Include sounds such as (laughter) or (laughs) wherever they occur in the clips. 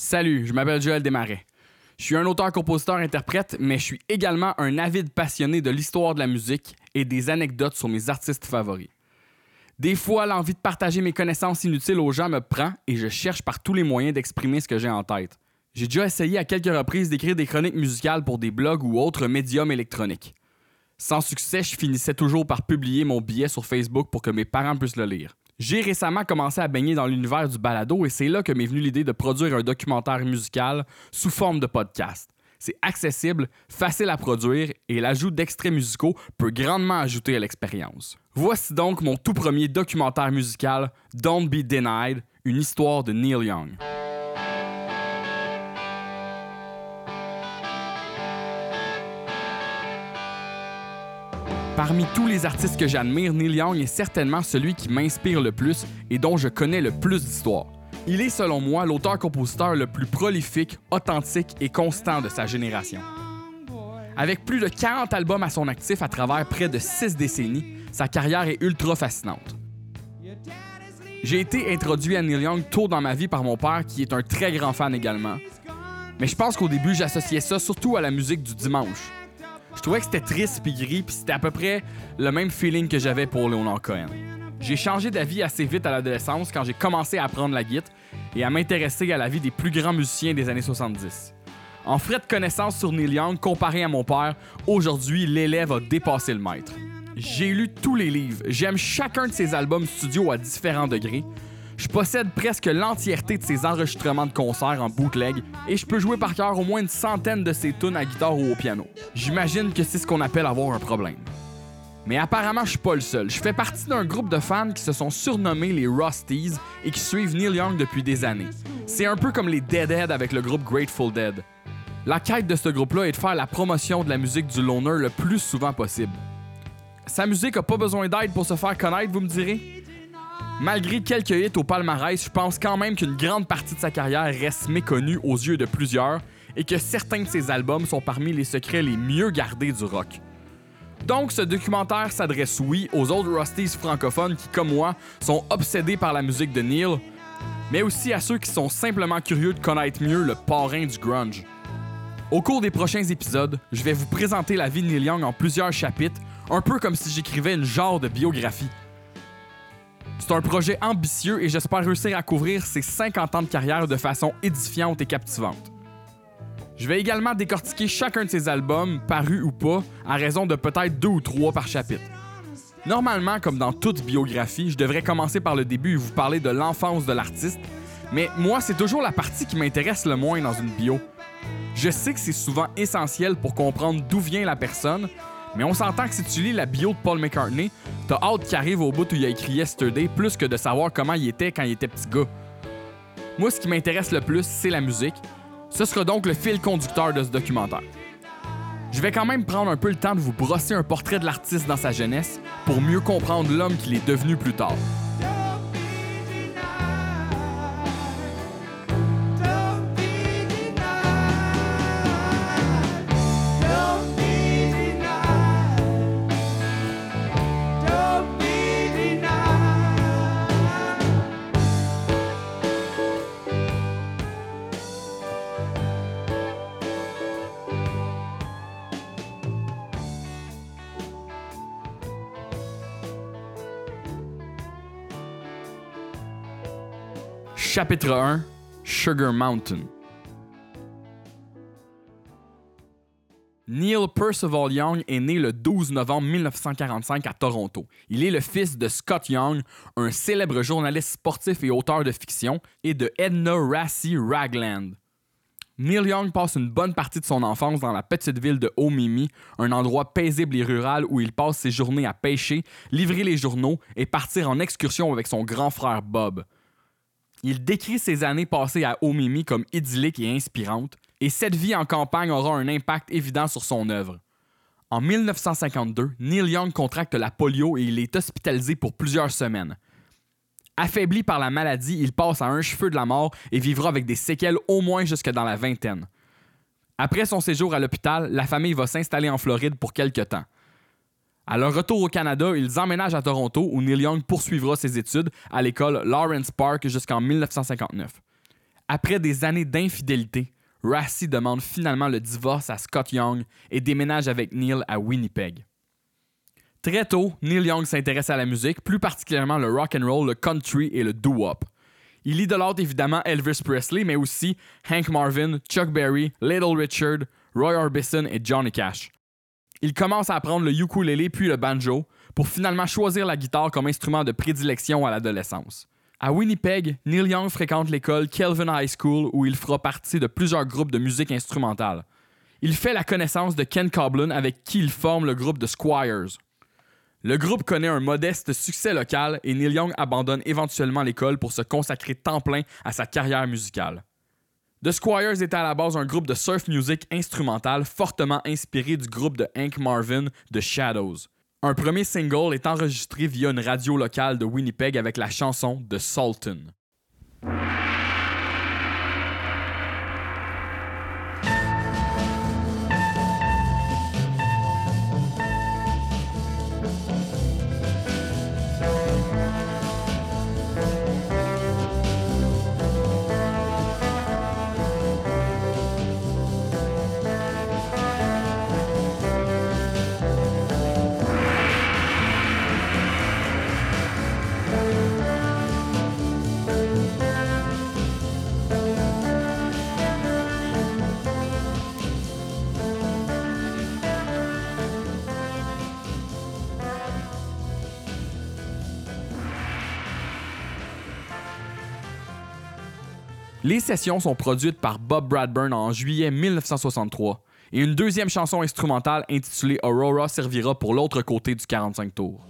Salut, je m'appelle Joël Desmarais. Je suis un auteur-compositeur-interprète, mais je suis également un avide passionné de l'histoire de la musique et des anecdotes sur mes artistes favoris. Des fois, l'envie de partager mes connaissances inutiles aux gens me prend et je cherche par tous les moyens d'exprimer ce que j'ai en tête. J'ai déjà essayé à quelques reprises d'écrire des chroniques musicales pour des blogs ou autres médiums électroniques. Sans succès, je finissais toujours par publier mon billet sur Facebook pour que mes parents puissent le lire. J'ai récemment commencé à baigner dans l'univers du balado et c'est là que m'est venue l'idée de produire un documentaire musical sous forme de podcast. C'est accessible, facile à produire et l'ajout d'extraits musicaux peut grandement ajouter à l'expérience. Voici donc mon tout premier documentaire musical, Don't Be Denied, une histoire de Neil Young. Parmi tous les artistes que j'admire, Neil Young est certainement celui qui m'inspire le plus et dont je connais le plus d'histoire. Il est selon moi l'auteur-compositeur le plus prolifique, authentique et constant de sa génération. Avec plus de 40 albums à son actif à travers près de 6 décennies, sa carrière est ultra fascinante. J'ai été introduit à Neil Young tôt dans ma vie par mon père qui est un très grand fan également. Mais je pense qu'au début, j'associais ça surtout à la musique du dimanche. Je trouvais que c'était triste puis gris, puis c'était à peu près le même feeling que j'avais pour Leonard Cohen. J'ai changé d'avis assez vite à l'adolescence quand j'ai commencé à apprendre la guitare et à m'intéresser à la vie des plus grands musiciens des années 70. En frais de connaissance sur Neil Young, comparé à mon père, aujourd'hui, l'élève a dépassé le maître. J'ai lu tous les livres, j'aime chacun de ses albums studio à différents degrés, je possède presque l'entièreté de ses enregistrements de concerts en bootleg et je peux jouer par cœur au moins une centaine de ses tunes à guitare ou au piano. J'imagine que c'est ce qu'on appelle avoir un problème. Mais apparemment, je suis pas le seul. Je fais partie d'un groupe de fans qui se sont surnommés les Rusties et qui suivent Neil Young depuis des années. C'est un peu comme les Deadhead avec le groupe Grateful Dead. La quête de ce groupe-là est de faire la promotion de la musique du loner le plus souvent possible. Sa musique a pas besoin d'aide pour se faire connaître, vous me direz? Malgré quelques hits au palmarès, je pense quand même qu'une grande partie de sa carrière reste méconnue aux yeux de plusieurs et que certains de ses albums sont parmi les secrets les mieux gardés du rock. Donc, ce documentaire s'adresse, oui, aux autres Rusties francophones qui, comme moi, sont obsédés par la musique de Neil, mais aussi à ceux qui sont simplement curieux de connaître mieux le parrain du grunge. Au cours des prochains épisodes, je vais vous présenter la vie de Neil Young en plusieurs chapitres, un peu comme si j'écrivais une genre de biographie. C'est un projet ambitieux et j'espère réussir à couvrir ses 50 ans de carrière de façon édifiante et captivante. Je vais également décortiquer chacun de ses albums, parus ou pas, à raison de peut-être deux ou trois par chapitre. Normalement, comme dans toute biographie, je devrais commencer par le début et vous parler de l'enfance de l'artiste, mais moi, c'est toujours la partie qui m'intéresse le moins dans une bio. Je sais que c'est souvent essentiel pour comprendre d'où vient la personne, mais on s'entend que si tu lis la bio de Paul McCartney, t'as hâte qu'il arrive au bout où il a écrit Yesterday plus que de savoir comment il était quand il était petit gars. Moi, ce qui m'intéresse le plus, c'est la musique. Ce sera donc le fil conducteur de ce documentaire. Je vais quand même prendre un peu le temps de vous brosser un portrait de l'artiste dans sa jeunesse pour mieux comprendre l'homme qu'il est devenu plus tard. Chapitre 1 Sugar Mountain Neil Percival Young est né le 12 novembre 1945 à Toronto. Il est le fils de Scott Young, un célèbre journaliste sportif et auteur de fiction, et de Edna Rassie Ragland. Neil Young passe une bonne partie de son enfance dans la petite ville de Omimi, un endroit paisible et rural où il passe ses journées à pêcher, livrer les journaux et partir en excursion avec son grand frère Bob. Il décrit ses années passées à Omimi comme idylliques et inspirantes, et cette vie en campagne aura un impact évident sur son œuvre. En 1952, Neil Young contracte la polio et il est hospitalisé pour plusieurs semaines. Affaibli par la maladie, il passe à un cheveu de la mort et vivra avec des séquelles au moins jusque dans la vingtaine. Après son séjour à l'hôpital, la famille va s'installer en Floride pour quelque temps. À leur retour au Canada, ils emménagent à Toronto où Neil Young poursuivra ses études à l'école Lawrence Park jusqu'en 1959. Après des années d'infidélité, Rassi demande finalement le divorce à Scott Young et déménage avec Neil à Winnipeg. Très tôt, Neil Young s'intéresse à la musique, plus particulièrement le rock and roll, le country et le doo-wop. Il idolâtre évidemment Elvis Presley, mais aussi Hank Marvin, Chuck Berry, Little Richard, Roy Orbison et Johnny Cash. Il commence à apprendre le ukulélé puis le banjo pour finalement choisir la guitare comme instrument de prédilection à l'adolescence. À Winnipeg, Neil Young fréquente l'école Kelvin High School où il fera partie de plusieurs groupes de musique instrumentale. Il fait la connaissance de Ken Coblin avec qui il forme le groupe de Squires. Le groupe connaît un modeste succès local et Neil Young abandonne éventuellement l'école pour se consacrer temps plein à sa carrière musicale. The Squires était à la base un groupe de surf music instrumental fortement inspiré du groupe de Hank Marvin, The Shadows. Un premier single est enregistré via une radio locale de Winnipeg avec la chanson The Sultan. Les sessions sont produites par Bob Bradburn en juillet 1963 et une deuxième chanson instrumentale intitulée Aurora servira pour l'autre côté du 45 tours.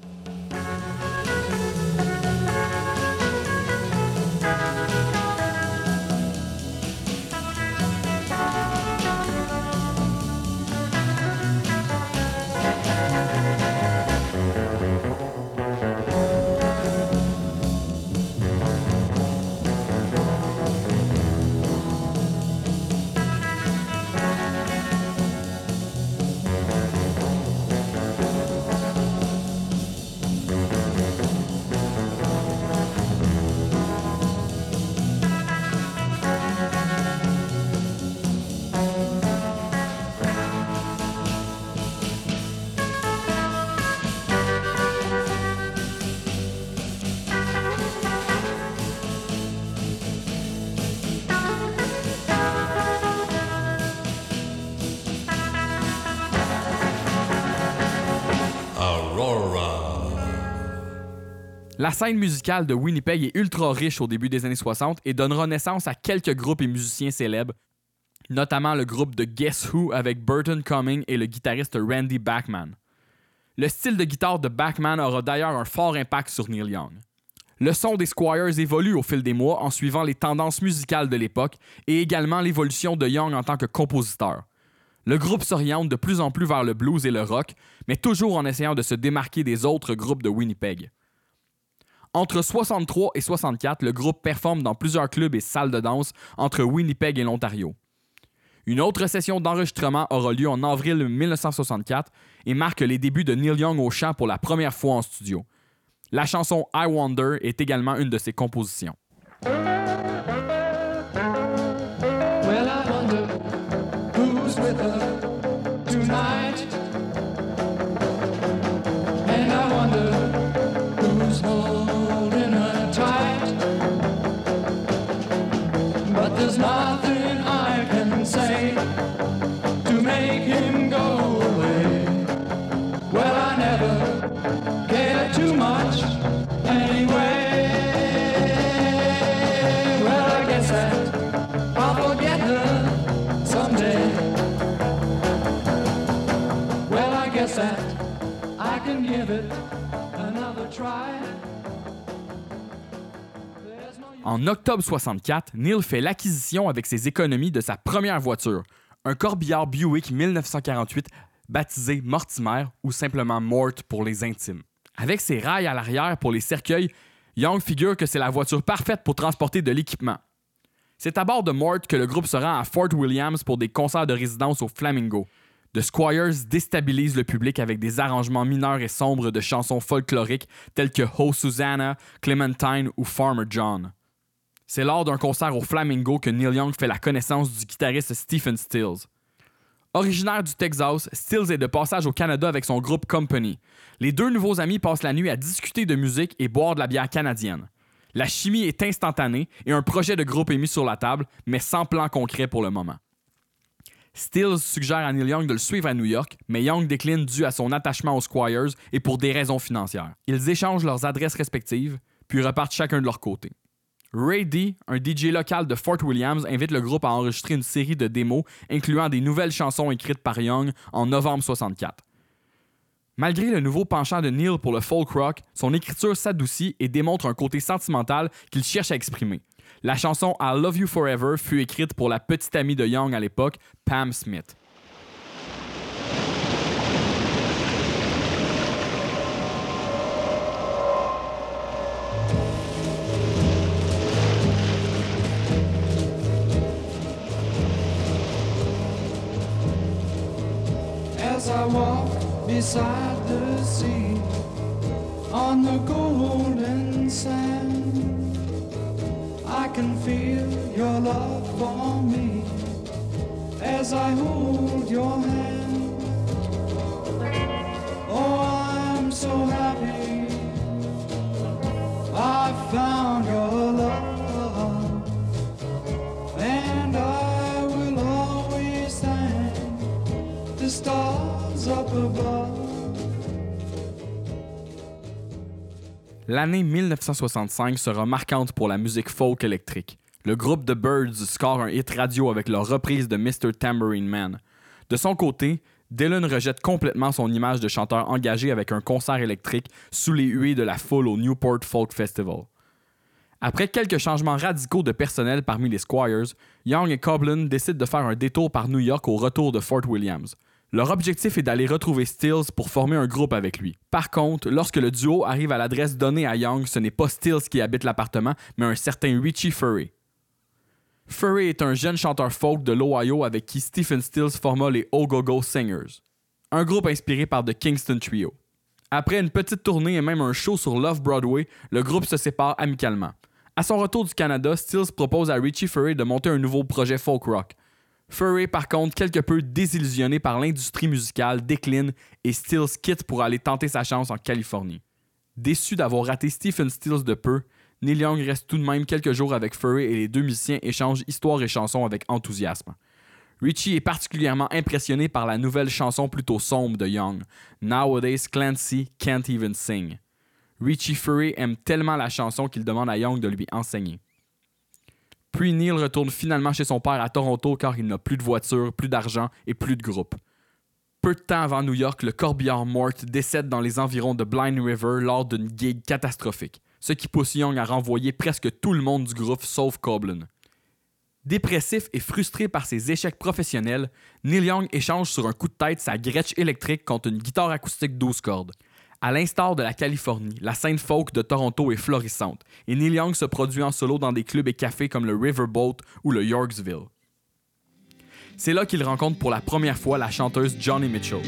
La scène musicale de Winnipeg est ultra riche au début des années 60 et donnera naissance à quelques groupes et musiciens célèbres, notamment le groupe de Guess Who avec Burton Cumming et le guitariste Randy Bachman. Le style de guitare de Bachman aura d'ailleurs un fort impact sur Neil Young. Le son des Squires évolue au fil des mois en suivant les tendances musicales de l'époque et également l'évolution de Young en tant que compositeur. Le groupe s'oriente de plus en plus vers le blues et le rock, mais toujours en essayant de se démarquer des autres groupes de Winnipeg. Entre 63 et 64, le groupe performe dans plusieurs clubs et salles de danse entre Winnipeg et l'Ontario. Une autre session d'enregistrement aura lieu en avril 1964 et marque les débuts de Neil Young au chant pour la première fois en studio. La chanson I Wonder est également une de ses compositions. En octobre 64, Neil fait l'acquisition avec ses économies de sa première voiture, un corbillard Buick 1948 baptisé Mortimer ou simplement Mort pour les intimes. Avec ses rails à l'arrière pour les cercueils, Young figure que c'est la voiture parfaite pour transporter de l'équipement. C'est à bord de Mort que le groupe se rend à Fort Williams pour des concerts de résidence au Flamingo. The Squires déstabilise le public avec des arrangements mineurs et sombres de chansons folkloriques telles que Ho Susanna, Clementine ou Farmer John. C'est lors d'un concert au Flamingo que Neil Young fait la connaissance du guitariste Stephen Stills. Originaire du Texas, Stills est de passage au Canada avec son groupe Company. Les deux nouveaux amis passent la nuit à discuter de musique et boire de la bière canadienne. La chimie est instantanée et un projet de groupe est mis sur la table, mais sans plan concret pour le moment. Stills suggère à Neil Young de le suivre à New York, mais Young décline dû à son attachement aux Squires et pour des raisons financières. Ils échangent leurs adresses respectives, puis repartent chacun de leur côté. Ray D, un DJ local de Fort Williams, invite le groupe à enregistrer une série de démos incluant des nouvelles chansons écrites par Young en novembre 64. Malgré le nouveau penchant de Neil pour le folk rock, son écriture s'adoucit et démontre un côté sentimental qu'il cherche à exprimer. La chanson I Love You Forever fut écrite pour la petite amie de Young à l'époque, Pam Smith. I walk beside the sea on the golden sand, I can feel your love for me as I hold your hand. Oh, I'm so happy I found your love, L'année 1965 sera marquante pour la musique folk électrique. Le groupe The Birds score un hit radio avec leur reprise de Mr. Tambourine Man. De son côté, Dylan rejette complètement son image de chanteur engagé avec un concert électrique sous les huées de la foule au Newport Folk Festival. Après quelques changements radicaux de personnel parmi les Squires, Young et Coblin décident de faire un détour par New York au retour de Fort Williams. Leur objectif est d'aller retrouver Stills pour former un groupe avec lui. Par contre, lorsque le duo arrive à l'adresse donnée à Young, ce n'est pas Stills qui habite l'appartement, mais un certain Richie Furry. Furry est un jeune chanteur folk de l'Ohio avec qui Stephen Stills forma les Go-Go Singers, un groupe inspiré par The Kingston Trio. Après une petite tournée et même un show sur Love Broadway, le groupe se sépare amicalement. À son retour du Canada, Stills propose à Richie Furry de monter un nouveau projet folk rock. Furry, par contre, quelque peu désillusionné par l'industrie musicale, décline et Stills quitte pour aller tenter sa chance en Californie. Déçu d'avoir raté Stephen Stills de peu, Neil Young reste tout de même quelques jours avec Furry et les deux musiciens échangent histoire et chansons avec enthousiasme. Richie est particulièrement impressionné par la nouvelle chanson plutôt sombre de Young, Nowadays Clancy Can't Even Sing. Richie Furry aime tellement la chanson qu'il demande à Young de lui enseigner. Puis Neil retourne finalement chez son père à Toronto car il n'a plus de voiture, plus d'argent et plus de groupe. Peu de temps avant New York, le corbillard Mort décède dans les environs de Blind River lors d'une gig catastrophique, ce qui pousse Young à renvoyer presque tout le monde du groupe sauf Coblin. Dépressif et frustré par ses échecs professionnels, Neil Young échange sur un coup de tête sa Gretsch électrique contre une guitare acoustique 12 cordes. À l'instar de la Californie, la scène folk de Toronto est florissante et Neil Young se produit en solo dans des clubs et cafés comme le Riverboat ou le Yorksville. C'est là qu'il rencontre pour la première fois la chanteuse Johnny Mitchell.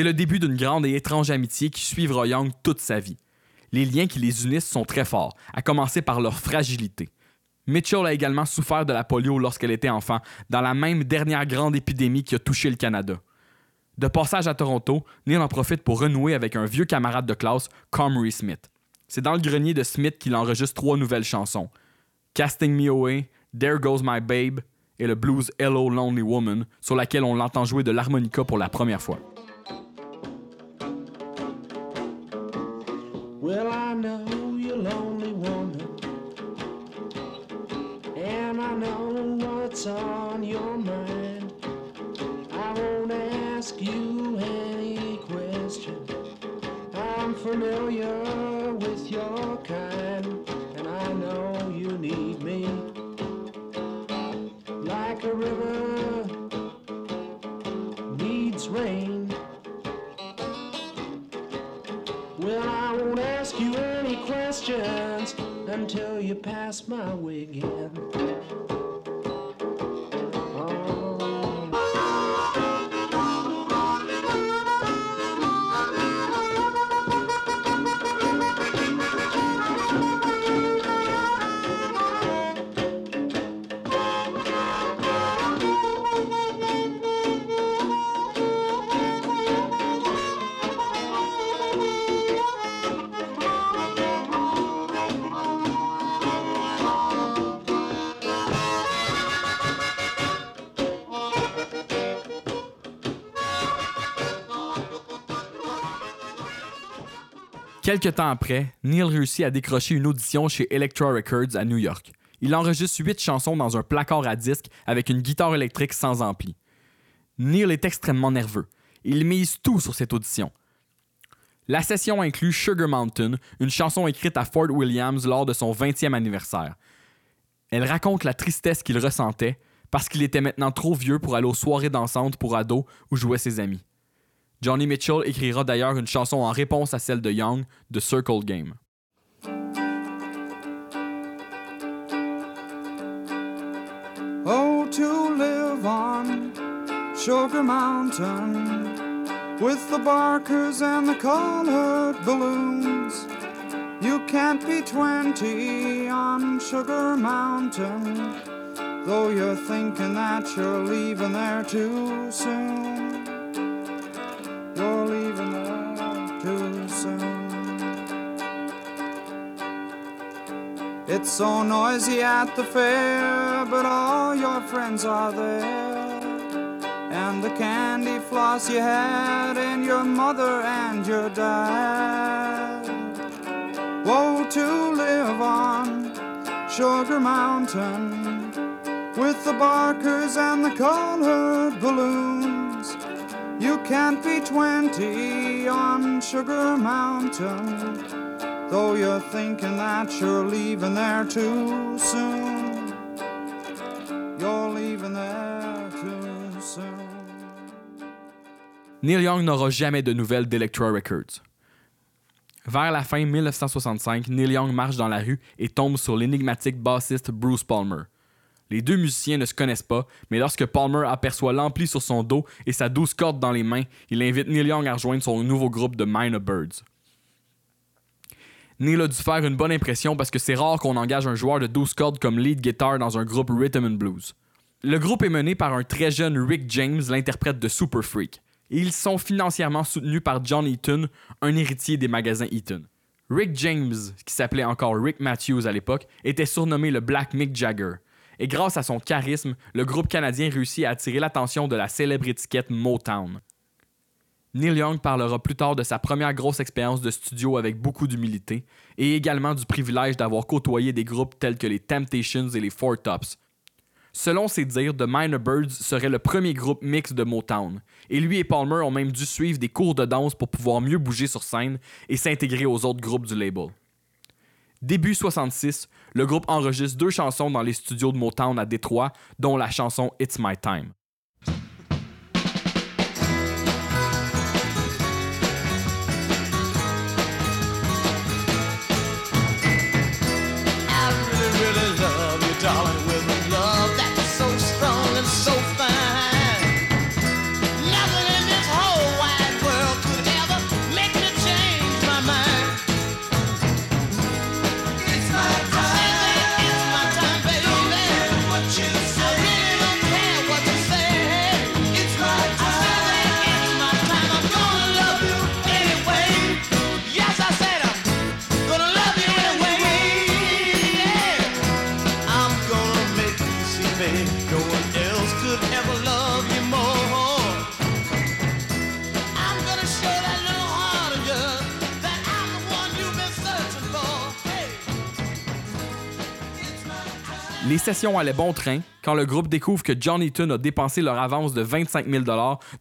C'est le début d'une grande et étrange amitié qui suivra Young toute sa vie. Les liens qui les unissent sont très forts, à commencer par leur fragilité. Mitchell a également souffert de la polio lorsqu'elle était enfant, dans la même dernière grande épidémie qui a touché le Canada. De passage à Toronto, Neil en profite pour renouer avec un vieux camarade de classe, Comrie Smith. C'est dans le grenier de Smith qu'il enregistre trois nouvelles chansons. Casting Me Away, There Goes My Babe et le blues Hello Lonely Woman, sur laquelle on l'entend jouer de l'harmonica pour la première fois. Know you're lonely woman, and I know what's on your mind. I won't ask you any question. I'm familiar with your kind, and I know you need me like a river needs rain. Well, I won't ask you questions until you pass my way Quelques temps après, Neil réussit à décrocher une audition chez Elektra Records à New York. Il enregistre huit chansons dans un placard à disque avec une guitare électrique sans ampli. Neil est extrêmement nerveux. Il mise tout sur cette audition. La session inclut Sugar Mountain, une chanson écrite à Fort Williams lors de son 20e anniversaire. Elle raconte la tristesse qu'il ressentait parce qu'il était maintenant trop vieux pour aller aux soirées dansantes pour ados où jouaient ses amis. Johnny Mitchell écrira d'ailleurs une chanson en réponse à celle de Young, The Circle Game. Oh, to live on Sugar Mountain with the barkers and the colored balloons. You can't be 20 on Sugar Mountain, though you're thinking that you're leaving there too soon. You're leaving too soon. It's so noisy at the fair, but all your friends are there. And the candy floss you had and your mother and your dad. Woe to live on Sugar Mountain with the barkers and the colored balloons. You can't be 20 on Sugar Mountain. Though you're thinking that you're leaving there too soon, you're leaving there too soon. Neil Young n'aura jamais de nouvelles d'Electra Records. Vers la fin 1965, Neil Young marche dans la rue et tombe sur l'énigmatique bassiste Bruce Palmer. Les deux musiciens ne se connaissent pas, mais lorsque Palmer aperçoit l'ampli sur son dos et sa douce corde dans les mains, il invite Neil Young à rejoindre son nouveau groupe de Minor Birds. Neil a dû faire une bonne impression parce que c'est rare qu'on engage un joueur de 12 cordes comme lead guitar dans un groupe rhythm and blues. Le groupe est mené par un très jeune Rick James, l'interprète de Super Freak. Et ils sont financièrement soutenus par John Eaton, un héritier des magasins Eaton. Rick James, qui s'appelait encore Rick Matthews à l'époque, était surnommé le Black Mick Jagger. Et grâce à son charisme, le groupe canadien réussit à attirer l'attention de la célèbre étiquette Motown. Neil Young parlera plus tard de sa première grosse expérience de studio avec beaucoup d'humilité et également du privilège d'avoir côtoyé des groupes tels que les Temptations et les Four Tops. Selon ses dires, The Minor Birds serait le premier groupe mix de Motown, et lui et Palmer ont même dû suivre des cours de danse pour pouvoir mieux bouger sur scène et s'intégrer aux autres groupes du label. Début 66, le groupe enregistre deux chansons dans les studios de Motown à Détroit, dont la chanson It's My Time. Les sessions allaient bon train quand le groupe découvre que John Eaton a dépensé leur avance de 25 000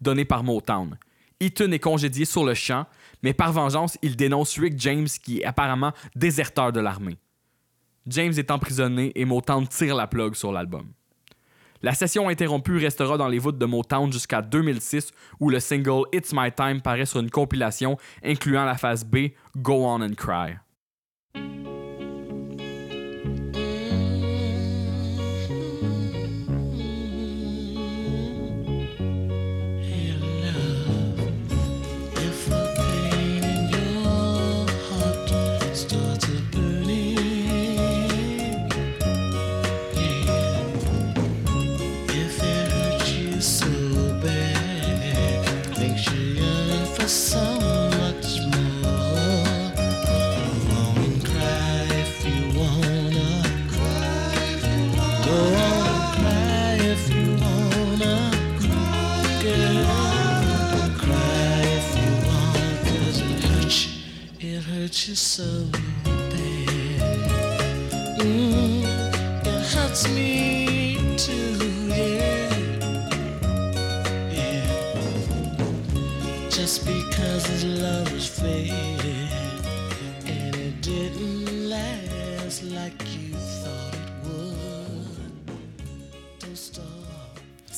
donnée par Motown. Eaton est congédié sur le champ, mais par vengeance, il dénonce Rick James qui est apparemment déserteur de l'armée. James est emprisonné et Motown tire la plug sur l'album. La session interrompue restera dans les voûtes de Motown jusqu'à 2006 où le single It's My Time paraît sur une compilation incluant la phase B Go On and Cry.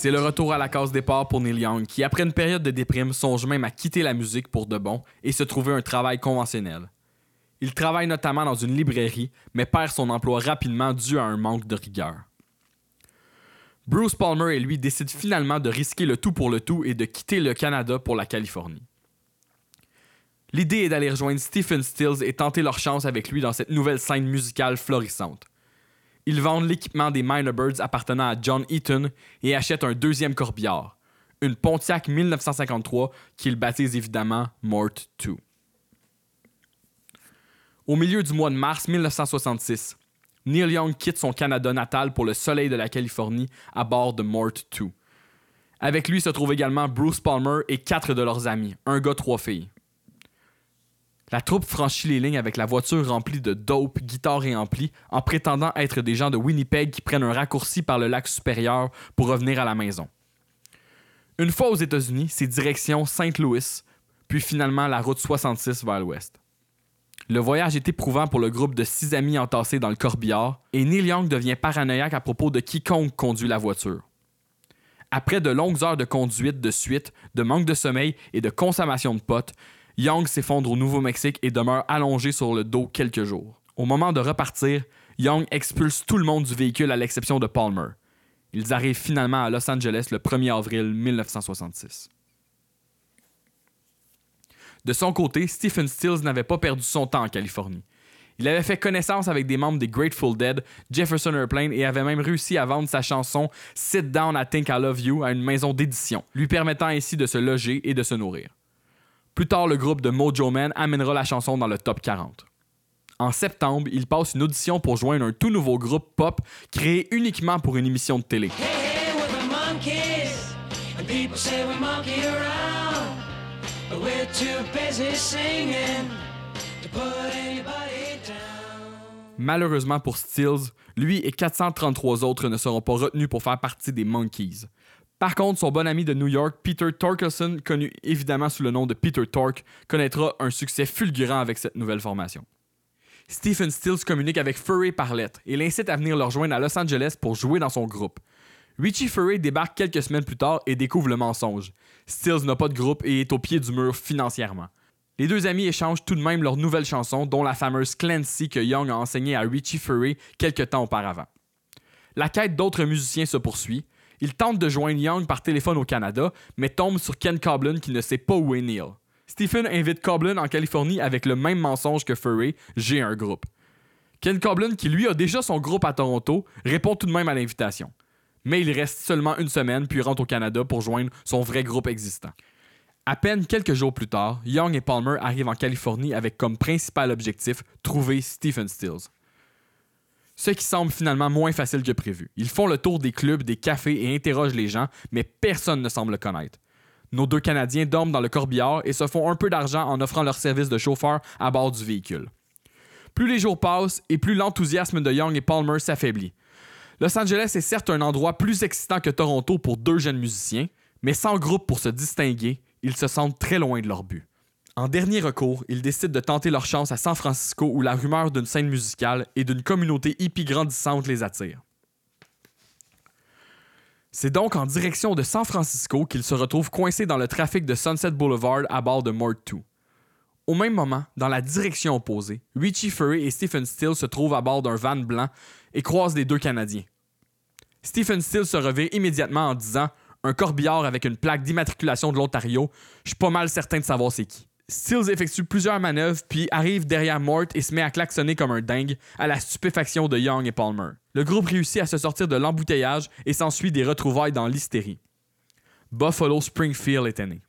C'est le retour à la case départ pour Neil Young, qui après une période de déprime songe même à quitter la musique pour de bon et se trouver un travail conventionnel. Il travaille notamment dans une librairie, mais perd son emploi rapidement dû à un manque de rigueur. Bruce Palmer et lui décident finalement de risquer le tout pour le tout et de quitter le Canada pour la Californie. L'idée est d'aller rejoindre Stephen Stills et tenter leur chance avec lui dans cette nouvelle scène musicale florissante. Ils vendent l'équipement des Minor Birds appartenant à John Eaton et achètent un deuxième corbillard, une Pontiac 1953 qu'ils baptisent évidemment Mort 2. Au milieu du mois de mars 1966, Neil Young quitte son Canada natal pour le soleil de la Californie à bord de Mort 2. Avec lui se trouvent également Bruce Palmer et quatre de leurs amis, un gars, trois filles. La troupe franchit les lignes avec la voiture remplie de dope, guitare et ampli, en prétendant être des gens de Winnipeg qui prennent un raccourci par le lac supérieur pour revenir à la maison. Une fois aux États-Unis, c'est direction St. Louis, puis finalement la route 66 vers l'ouest. Le voyage est éprouvant pour le groupe de six amis entassés dans le corbillard, et Neil Young devient paranoïaque à propos de quiconque conduit la voiture. Après de longues heures de conduite de suite, de manque de sommeil et de consommation de potes, Young s'effondre au Nouveau-Mexique et demeure allongé sur le dos quelques jours. Au moment de repartir, Young expulse tout le monde du véhicule à l'exception de Palmer. Ils arrivent finalement à Los Angeles le 1er avril 1966. De son côté, Stephen Stills n'avait pas perdu son temps en Californie. Il avait fait connaissance avec des membres des Grateful Dead, Jefferson Airplane et avait même réussi à vendre sa chanson Sit Down I Think I Love You à une maison d'édition, lui permettant ainsi de se loger et de se nourrir. Plus tard, le groupe de Mojo Man amènera la chanson dans le top 40. En septembre, il passe une audition pour joindre un tout nouveau groupe pop créé uniquement pour une émission de télé. Malheureusement pour Stills, lui et 433 autres ne seront pas retenus pour faire partie des Monkeys. Par contre, son bon ami de New York, Peter Torkelson, connu évidemment sous le nom de Peter Tork, connaîtra un succès fulgurant avec cette nouvelle formation. Stephen Stills communique avec Furry par lettre et l'incite à venir le rejoindre à Los Angeles pour jouer dans son groupe. Richie Furry débarque quelques semaines plus tard et découvre le mensonge. Stills n'a pas de groupe et est au pied du mur financièrement. Les deux amis échangent tout de même leur nouvelle chanson, dont la fameuse Clancy que Young a enseignée à Richie Furry quelques temps auparavant. La quête d'autres musiciens se poursuit. Il tente de joindre Young par téléphone au Canada, mais tombe sur Ken Coblin qui ne sait pas où est Neil. Stephen invite Coblin en Californie avec le même mensonge que Furry, j'ai un groupe. Ken Coblin, qui lui a déjà son groupe à Toronto, répond tout de même à l'invitation. Mais il reste seulement une semaine puis rentre au Canada pour joindre son vrai groupe existant. À peine quelques jours plus tard, Young et Palmer arrivent en Californie avec comme principal objectif trouver Stephen Stills. Ce qui semble finalement moins facile que prévu. Ils font le tour des clubs, des cafés et interrogent les gens, mais personne ne semble le connaître. Nos deux Canadiens dorment dans le corbillard et se font un peu d'argent en offrant leur service de chauffeur à bord du véhicule. Plus les jours passent et plus l'enthousiasme de Young et Palmer s'affaiblit. Los Angeles est certes un endroit plus excitant que Toronto pour deux jeunes musiciens, mais sans groupe pour se distinguer, ils se sentent très loin de leur but. En dernier recours, ils décident de tenter leur chance à San Francisco où la rumeur d'une scène musicale et d'une communauté hippie grandissante les attire. C'est donc en direction de San Francisco qu'ils se retrouvent coincés dans le trafic de Sunset Boulevard à bord de Mort 2. Au même moment, dans la direction opposée, Richie Fury et Stephen Steele se trouvent à bord d'un van blanc et croisent les deux Canadiens. Stephen Steele se revient immédiatement en disant Un corbillard avec une plaque d'immatriculation de l'Ontario, je suis pas mal certain de savoir c'est qui. Stills effectue plusieurs manœuvres puis arrive derrière Mort et se met à klaxonner comme un dingue à la stupéfaction de Young et Palmer. Le groupe réussit à se sortir de l'embouteillage et s'ensuit des retrouvailles dans l'hystérie. Buffalo Springfield était né.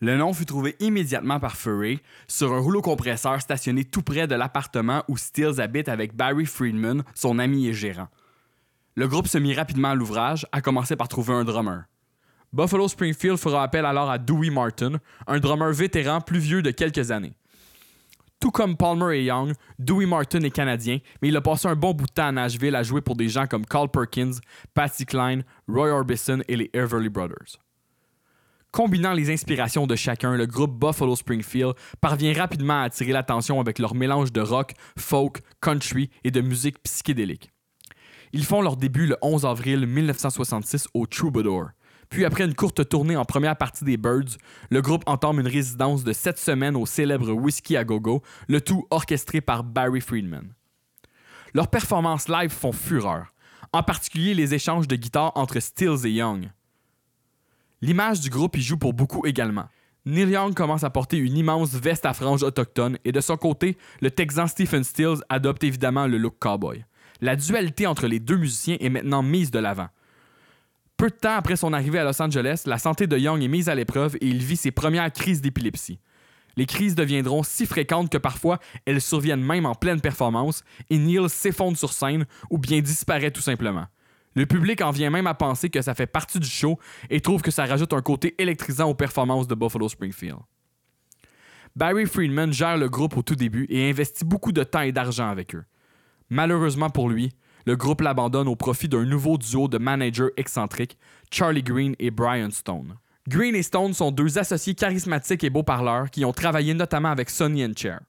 Le nom fut trouvé immédiatement par Furry sur un rouleau compresseur stationné tout près de l'appartement où Stills habite avec Barry Friedman, son ami et gérant. Le groupe se mit rapidement à l'ouvrage, à commencer par trouver un drummer. Buffalo Springfield fera appel alors à Dewey Martin, un drummer vétéran plus vieux de quelques années. Tout comme Palmer et Young, Dewey Martin est canadien, mais il a passé un bon bout de temps à Nashville à jouer pour des gens comme Carl Perkins, Patsy Cline, Roy Orbison et les Everly Brothers. Combinant les inspirations de chacun, le groupe Buffalo Springfield parvient rapidement à attirer l'attention avec leur mélange de rock, folk, country et de musique psychédélique. Ils font leur début le 11 avril 1966 au Troubadour. Puis après une courte tournée en première partie des Birds, le groupe entame une résidence de 7 semaines au célèbre Whiskey à Gogo, le tout orchestré par Barry Friedman. Leurs performances live font fureur, en particulier les échanges de guitare entre Stills et Young. L'image du groupe y joue pour beaucoup également. Neil Young commence à porter une immense veste à franges autochtone et de son côté, le Texan Stephen Stills adopte évidemment le look cowboy. La dualité entre les deux musiciens est maintenant mise de l'avant. Peu de temps après son arrivée à Los Angeles, la santé de Young est mise à l'épreuve et il vit ses premières crises d'épilepsie. Les crises deviendront si fréquentes que parfois elles surviennent même en pleine performance et Neil s'effondre sur scène ou bien disparaît tout simplement. Le public en vient même à penser que ça fait partie du show et trouve que ça rajoute un côté électrisant aux performances de Buffalo Springfield. Barry Friedman gère le groupe au tout début et investit beaucoup de temps et d'argent avec eux. Malheureusement pour lui, le groupe l'abandonne au profit d'un nouveau duo de managers excentriques, Charlie Green et Brian Stone. Green et Stone sont deux associés charismatiques et beaux parleurs qui ont travaillé notamment avec Sonny and Cher.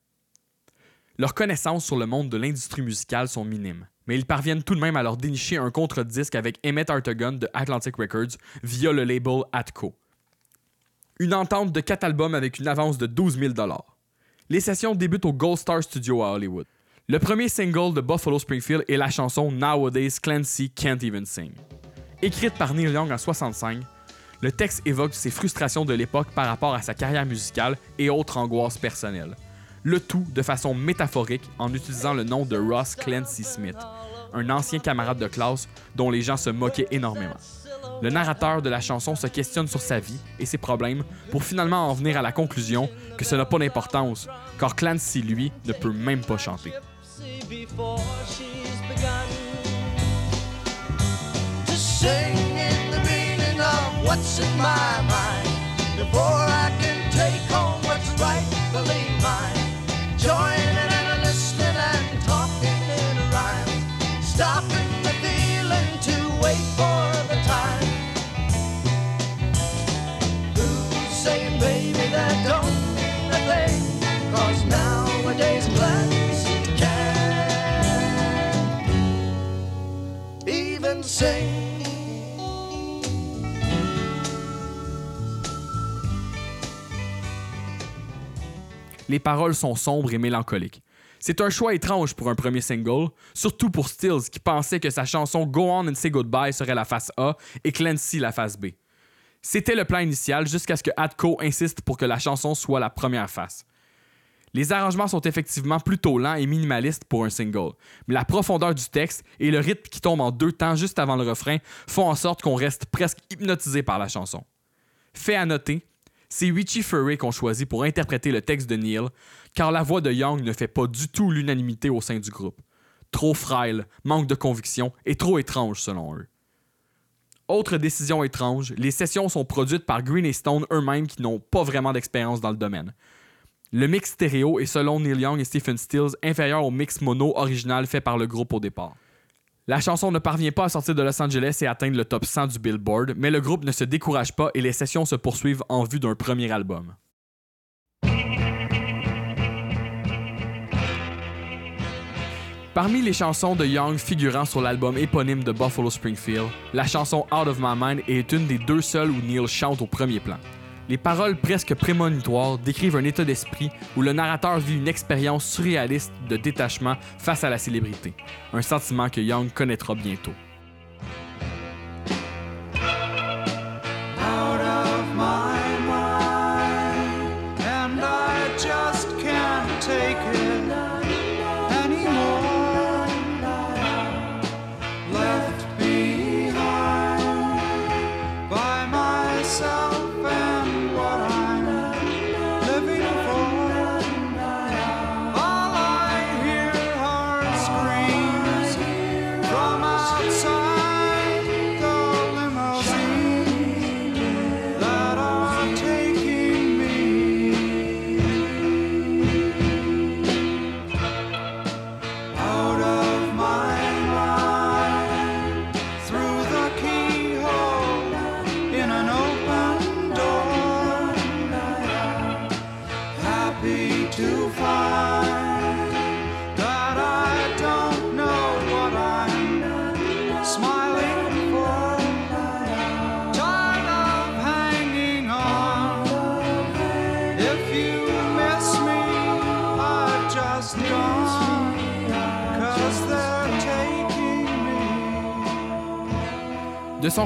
Leurs connaissances sur le monde de l'industrie musicale sont minimes, mais ils parviennent tout de même à leur dénicher un contre-disque avec Emmett Artagon de Atlantic Records via le label Atco. Une entente de quatre albums avec une avance de 12 000 Les sessions débutent au Gold Star Studio à Hollywood. Le premier single de Buffalo Springfield est la chanson Nowadays Clancy Can't Even Sing. Écrite par Neil Young en 65, le texte évoque ses frustrations de l'époque par rapport à sa carrière musicale et autres angoisses personnelles. Le tout de façon métaphorique en utilisant le nom de Ross Clancy Smith, un ancien camarade de classe dont les gens se moquaient énormément. Le narrateur de la chanson se questionne sur sa vie et ses problèmes pour finalement en venir à la conclusion que ce n'a pas d'importance, car Clancy, lui, ne peut même pas chanter. Before she's begun. To sing in the meaning of what's in my mind before I can take home Les paroles sont sombres et mélancoliques. C'est un choix étrange pour un premier single, surtout pour Stills qui pensait que sa chanson Go On and Say Goodbye serait la face A et Clancy la face B. C'était le plan initial jusqu'à ce que Atco insiste pour que la chanson soit la première face. Les arrangements sont effectivement plutôt lents et minimalistes pour un single, mais la profondeur du texte et le rythme qui tombe en deux temps juste avant le refrain font en sorte qu'on reste presque hypnotisé par la chanson. Fait à noter, c'est Richie Furay qu'on choisit pour interpréter le texte de Neil, car la voix de Young ne fait pas du tout l'unanimité au sein du groupe. Trop frêle, manque de conviction et trop étrange selon eux. Autre décision étrange, les sessions sont produites par Green et Stone eux-mêmes qui n'ont pas vraiment d'expérience dans le domaine. Le mix stéréo est selon Neil Young et Stephen Stills inférieur au mix mono original fait par le groupe au départ. La chanson ne parvient pas à sortir de Los Angeles et atteindre le top 100 du Billboard, mais le groupe ne se décourage pas et les sessions se poursuivent en vue d'un premier album. Parmi les chansons de Young figurant sur l'album éponyme de Buffalo Springfield, la chanson Out of My Mind est une des deux seules où Neil chante au premier plan. Les paroles presque prémonitoires décrivent un état d'esprit où le narrateur vit une expérience surréaliste de détachement face à la célébrité, un sentiment que Young connaîtra bientôt.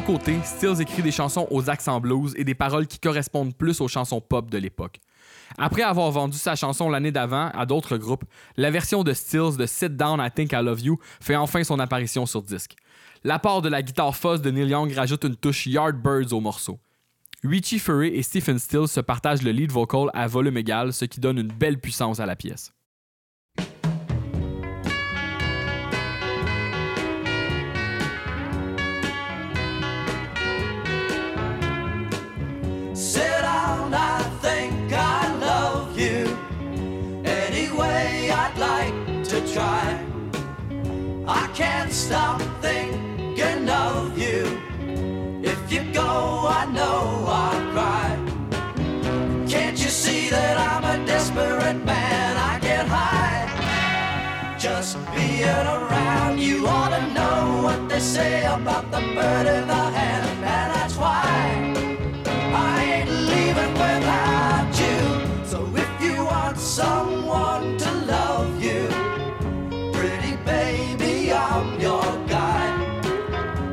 Côté, Stills écrit des chansons aux accents blues et des paroles qui correspondent plus aux chansons pop de l'époque. Après avoir vendu sa chanson l'année d'avant à d'autres groupes, la version de Stills de Sit Down I Think I Love You fait enfin son apparition sur disque. L'apport de la guitare fuzz de Neil Young rajoute une touche Yardbirds au morceau. Richie Furay et Stephen Stills se partagent le lead vocal à volume égal, ce qui donne une belle puissance à la pièce. Sit down, I think I love you. Anyway, I'd like to try. I can't stop thinking of you. If you go, I know I'll cry. Can't you see that I'm a desperate man? I high. Just being around you ought to know what they say about the bird in the hand, someone to love you, pretty baby, I'm your guy.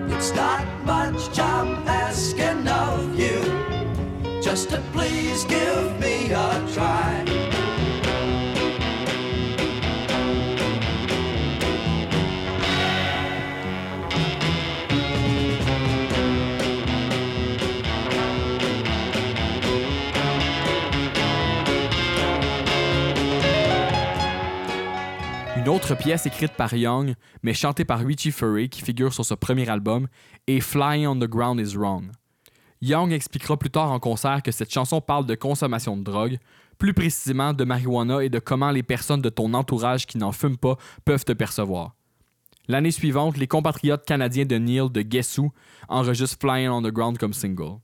It's not much I'm asking of you, just to please give me a try. Une autre pièce écrite par Young, mais chantée par Richie Furay, qui figure sur ce premier album, est Flying on the Ground is Wrong. Young expliquera plus tard en concert que cette chanson parle de consommation de drogue, plus précisément de marijuana et de comment les personnes de ton entourage qui n'en fument pas peuvent te percevoir. L'année suivante, les compatriotes canadiens de Neil de Guess Who enregistrent Flying on the Ground comme single.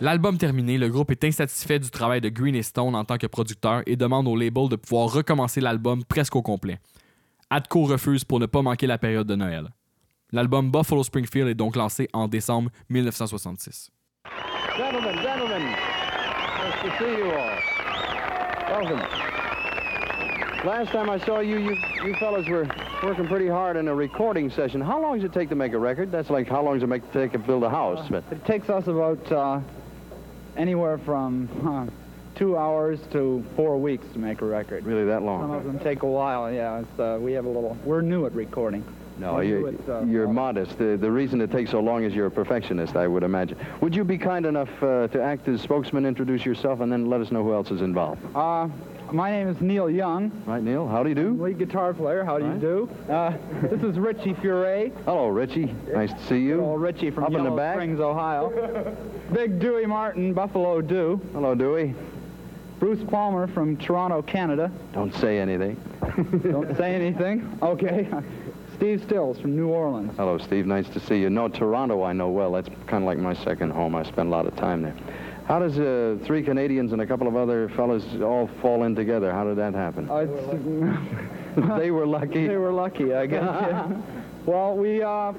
L'album terminé, le groupe est insatisfait du travail de Green et Stone en tant que producteur et demande au label de pouvoir recommencer l'album presque au complet. Atco refuse pour ne pas manquer la période de Noël. L'album Buffalo Springfield est donc lancé en décembre 1966. Gentlemen, gentlemen, nice to see you all. Welcome. Last time I saw you, you, you fellas were working pretty hard in a recording session. How long does it take to make a record? That's like how long does it make take to build a house? But It takes us about uh, anywhere from uh, two hours to four weeks to make a record. really that long? Some of them take a while. Yeah, it's, uh, we have a little. We're new at recording. No, We're you, new at, uh, you're modest. The, the reason it takes so long is you're a perfectionist, I would imagine. Would you be kind enough uh, to act as spokesman, introduce yourself, and then let us know who else is involved? Uh, my name is Neil Young, Right, Neil? How do you do? lead guitar player. How do Right. you do? Uh, this is Richie Furay. Hello, Richie. Nice to see you. Hello, Richie from Up in the back. Springs, Ohio. (laughs) Big Dewey Martin, Buffalo Dew. Hello, Dewey. Bruce Palmer from Toronto, Canada. Don't say anything. (laughs) Don't say anything. Okay. Steve Stills from New Orleans. Hello, Steve. Nice to see you. No, Toronto I know well. That's kind of like my second home. I spend a lot of time there. How does uh, three Canadians and a couple of other fellas all fall in together? How did that happen? Uh, it's- (laughs) they were lucky. They were lucky, I guess. yeah. (laughs) well, we, uh,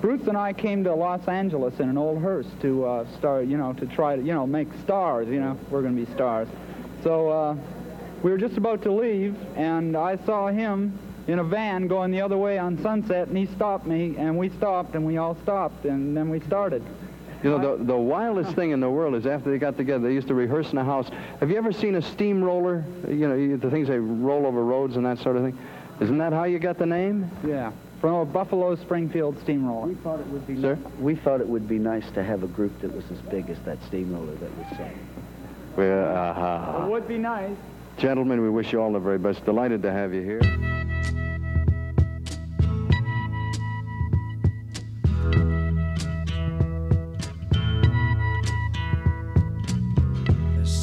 Bruce and I came to Los Angeles in an old hearse to uh, start, you know, to try to, you know, make stars, you know, we're going to be stars. So uh, we were just about to leave, and I saw him in a van going the other way on Sunset, and he stopped me, and we stopped, and we all stopped, and then we started. You know, the, the wildest thing in the world is after they got together, they used to rehearse in a house. Have you ever seen a steamroller? You know, the things they roll over roads and that sort of thing. Isn't that how you got the name? Yeah. From a Buffalo Springfield steamroller. We thought it would be Sir? we thought it would be nice to have a group that was as big as that steamroller that we sang. Well, It uh, would be nice. gentlemen, we wish you all the very best. Delighted to have you here.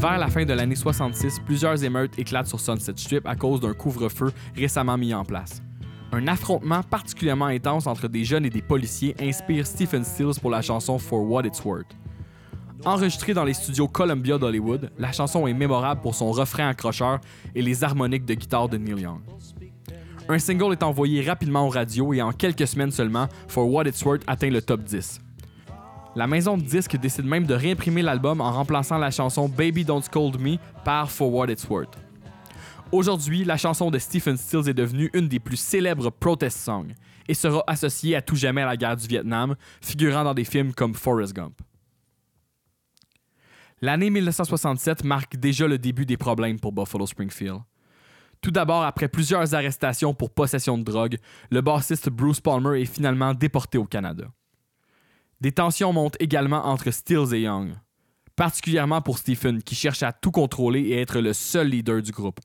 Vers la fin de l'année 66, plusieurs émeutes éclatent sur Sunset Strip à cause d'un couvre-feu récemment mis en place. Un affrontement particulièrement intense entre des jeunes et des policiers inspire Stephen Stills pour la chanson For What It's Worth. Enregistrée dans les studios Columbia d'Hollywood, la chanson est mémorable pour son refrain accrocheur et les harmoniques de guitare de Neil Young. Un single est envoyé rapidement aux radios et en quelques semaines seulement, For What It's Worth atteint le top 10. La maison de disques décide même de réimprimer l'album en remplaçant la chanson Baby Don't Scold Me par For What It's Worth. Aujourd'hui, la chanson de Stephen Stills est devenue une des plus célèbres protest songs et sera associée à tout jamais à la guerre du Vietnam, figurant dans des films comme Forrest Gump. L'année 1967 marque déjà le début des problèmes pour Buffalo Springfield. Tout d'abord, après plusieurs arrestations pour possession de drogue, le bassiste Bruce Palmer est finalement déporté au Canada. Des tensions montent également entre Stills et Young, particulièrement pour Stephen qui cherche à tout contrôler et être le seul leader du groupe.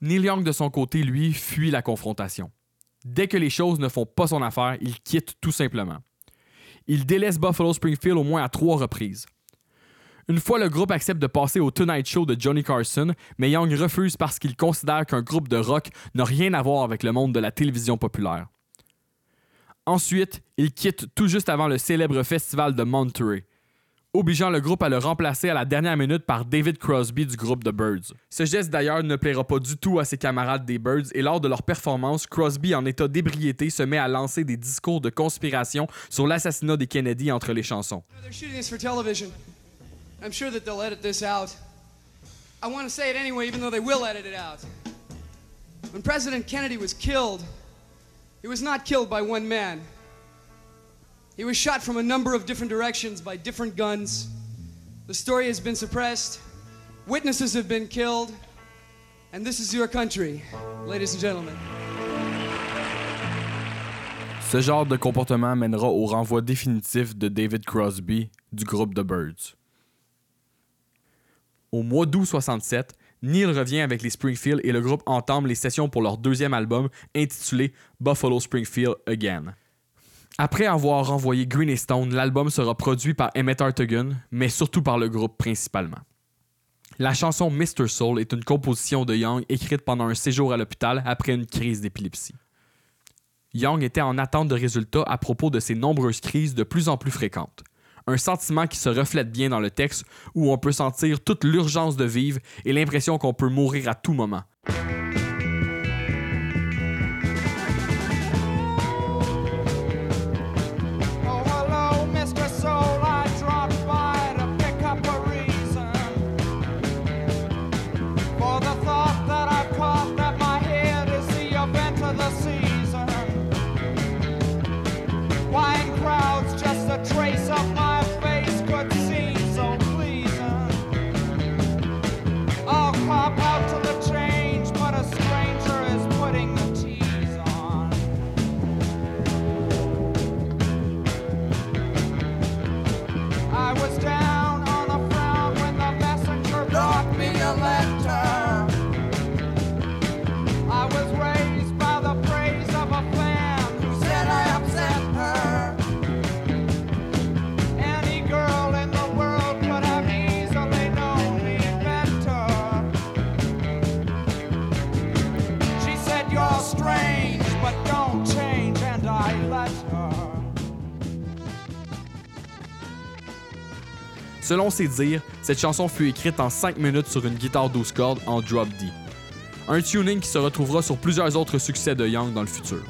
Neil Young de son côté, lui, fuit la confrontation. Dès que les choses ne font pas son affaire, il quitte tout simplement. Il délaisse Buffalo Springfield au moins à trois reprises. Une fois, le groupe accepte de passer au Tonight Show de Johnny Carson, mais Young refuse parce qu'il considère qu'un groupe de rock n'a rien à voir avec le monde de la télévision populaire. Ensuite, il quitte tout juste avant le célèbre festival de Monterey, obligeant le groupe à le remplacer à la dernière minute par David Crosby du groupe The Birds. Ce geste d'ailleurs ne plaira pas du tout à ses camarades des Birds et lors de leur performance, Crosby en état d'ébriété se met à lancer des discours de conspiration sur l'assassinat des Kennedy entre les chansons. When President Kennedy was killed, he was not killed by one man. He was shot from a number of different directions by different guns. The story has been suppressed. Witnesses have been killed. And this is your country, ladies and gentlemen. Ce genre de comportement mènera au renvoi définitif de David Crosby du groupe The Birds. Au mois d'août 67, Neil revient avec les Springfield et le groupe entame les sessions pour leur deuxième album intitulé Buffalo Springfield Again. Après avoir envoyé Green Stone, l'album sera produit par Emmett Hartigan, mais surtout par le groupe principalement. La chanson Mr. Soul est une composition de Young écrite pendant un séjour à l'hôpital après une crise d'épilepsie. Young était en attente de résultats à propos de ses nombreuses crises de plus en plus fréquentes. Un sentiment qui se reflète bien dans le texte où on peut sentir toute l'urgence de vivre et l'impression qu'on peut mourir à tout moment. Selon ses dires, cette chanson fut écrite en 5 minutes sur une guitare 12 cordes en drop D. Un tuning qui se retrouvera sur plusieurs autres succès de Young dans le futur.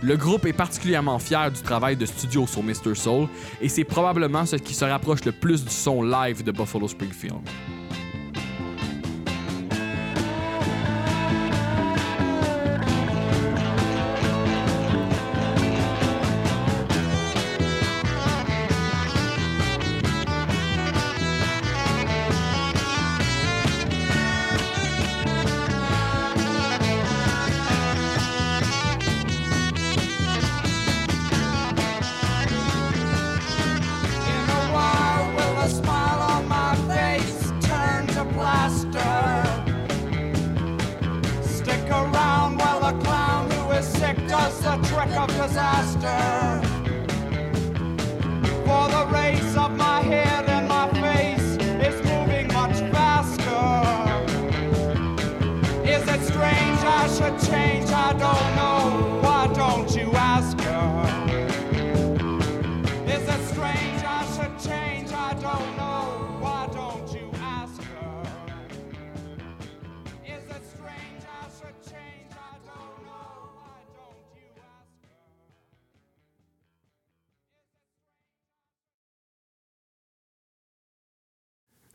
Le groupe est particulièrement fier du travail de studio sur Mr. Soul et c'est probablement ce qui se rapproche le plus du son live de Buffalo Springfield.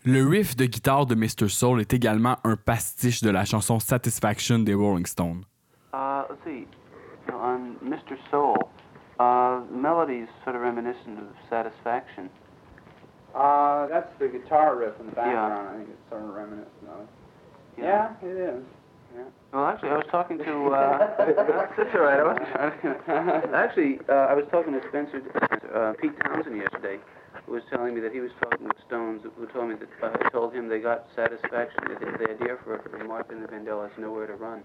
Le riff de guitare de Mr. Soul est également un pastiche de la chanson Satisfaction des Rolling Stones. Uh, let's see. On Mr. Soul, uh, the melody's sort of reminiscent of Satisfaction. Uh, that's the guitar riff in the background. background. I think it's sort of reminiscent of it. Yeah. Yeah, it is. Well, actually, I was talking to. Uh, (laughs) that's all right. I was trying (laughs) to, actually, uh, I was talking to Spencer, uh, Pete Townsend yesterday, was telling me that he was talking with Stones, who told me that uh, told him they got satisfaction. The, the idea for, for Martin and Vandellas nowhere to run.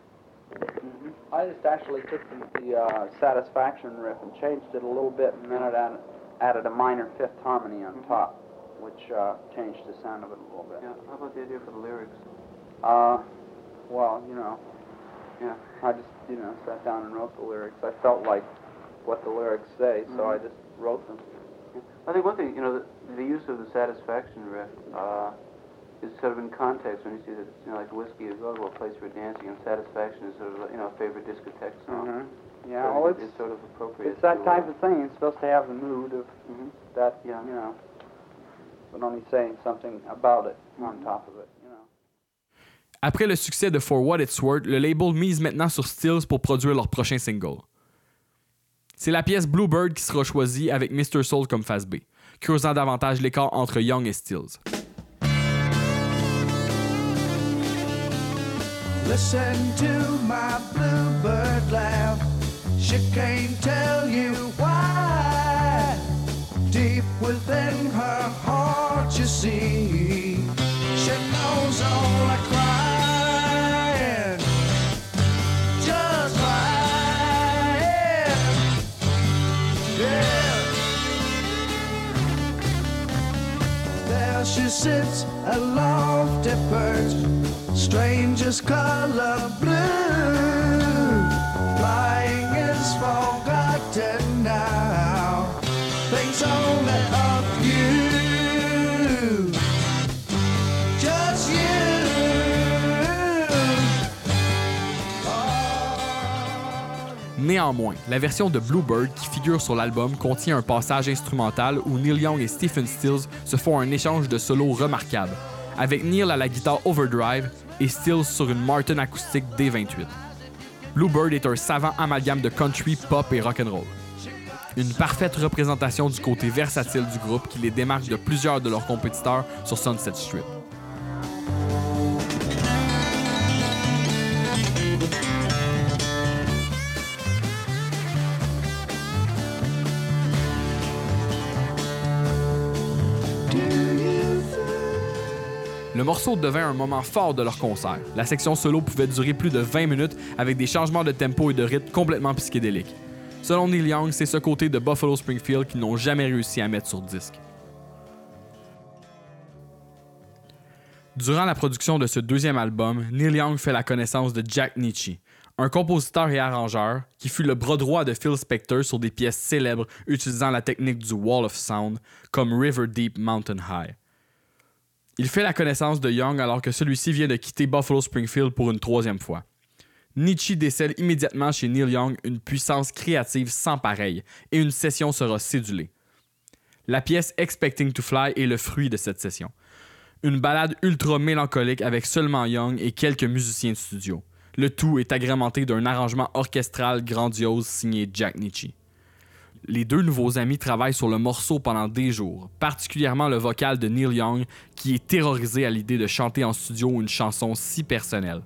I just actually took the, the uh, Satisfaction riff and changed it a little bit, and then it added, added a minor fifth harmony on top, which uh, changed the sound of it a little bit. Yeah. How about the idea for the lyrics? Uh, well, you know, Yeah. I just, you know, sat down and wrote the lyrics. I felt like what the lyrics say, so I just wrote them. I think one thing, you know, the, the use of the satisfaction riff uh, is sort of in context when you see that, you know, like whiskey is well, well place for dancing, and satisfaction is sort of, you know, a favorite discotheque song. Mhm. Yeah, So well, it's, it's, sort of appropriate. it's that to, type uh, of thing. It's supposed to have the mood of mhm. that, Yeah. you know, but only saying something about it Mm-hmm. on top of it, you know. Après le succès de For What It's Worth, le label mise maintenant sur Stills pour produire leur prochain single. C'est la pièce Bluebird qui sera choisie avec Mr. Soul comme face B, creusant davantage l'écart entre Young et Stills. Listen to my bluebird laugh. She can't tell you why. Deep within her heart, you see, she knows all the crying, birds, a lofty perch, strangest color blue. Néanmoins, la version de Bluebird qui figure sur l'album contient un passage instrumental où Neil Young et Stephen Stills se font un échange de solos remarquable, avec Neil à la guitare overdrive et Stills sur une Martin acoustique D28. Bluebird est un savant amalgame de country, pop et rock'n'roll. Une parfaite représentation du côté versatile du groupe qui les démarque de plusieurs de leurs compétiteurs sur Sunset Strip. Le morceau devint un moment fort de leur concert. La section solo pouvait durer plus de 20 minutes avec des changements de tempo et de rythme complètement psychédéliques. Selon Neil Young, c'est ce côté de Buffalo Springfield qu'ils n'ont jamais réussi à mettre sur disque. Durant la production de ce deuxième album, Neil Young fait la connaissance de Jack Nietzsche, un compositeur et arrangeur qui fut le bras droit de Phil Spector sur des pièces célèbres utilisant la technique du Wall of Sound, comme River Deep Mountain High. Il fait la connaissance de Young alors que celui-ci vient de quitter Buffalo Springfield pour une troisième fois. Nietzsche décèle immédiatement chez Neil Young une puissance créative sans pareille et une session sera cédulée. La pièce Expecting to Fly est le fruit de cette session. Une balade ultra mélancolique avec seulement Young et quelques musiciens de studio. Le tout est agrémenté d'un arrangement orchestral grandiose signé Jack Nietzsche. Les deux nouveaux amis travaillent sur le morceau pendant des jours, particulièrement le vocal de Neil Young qui est terrorisé à l'idée de chanter en studio une chanson si personnelle.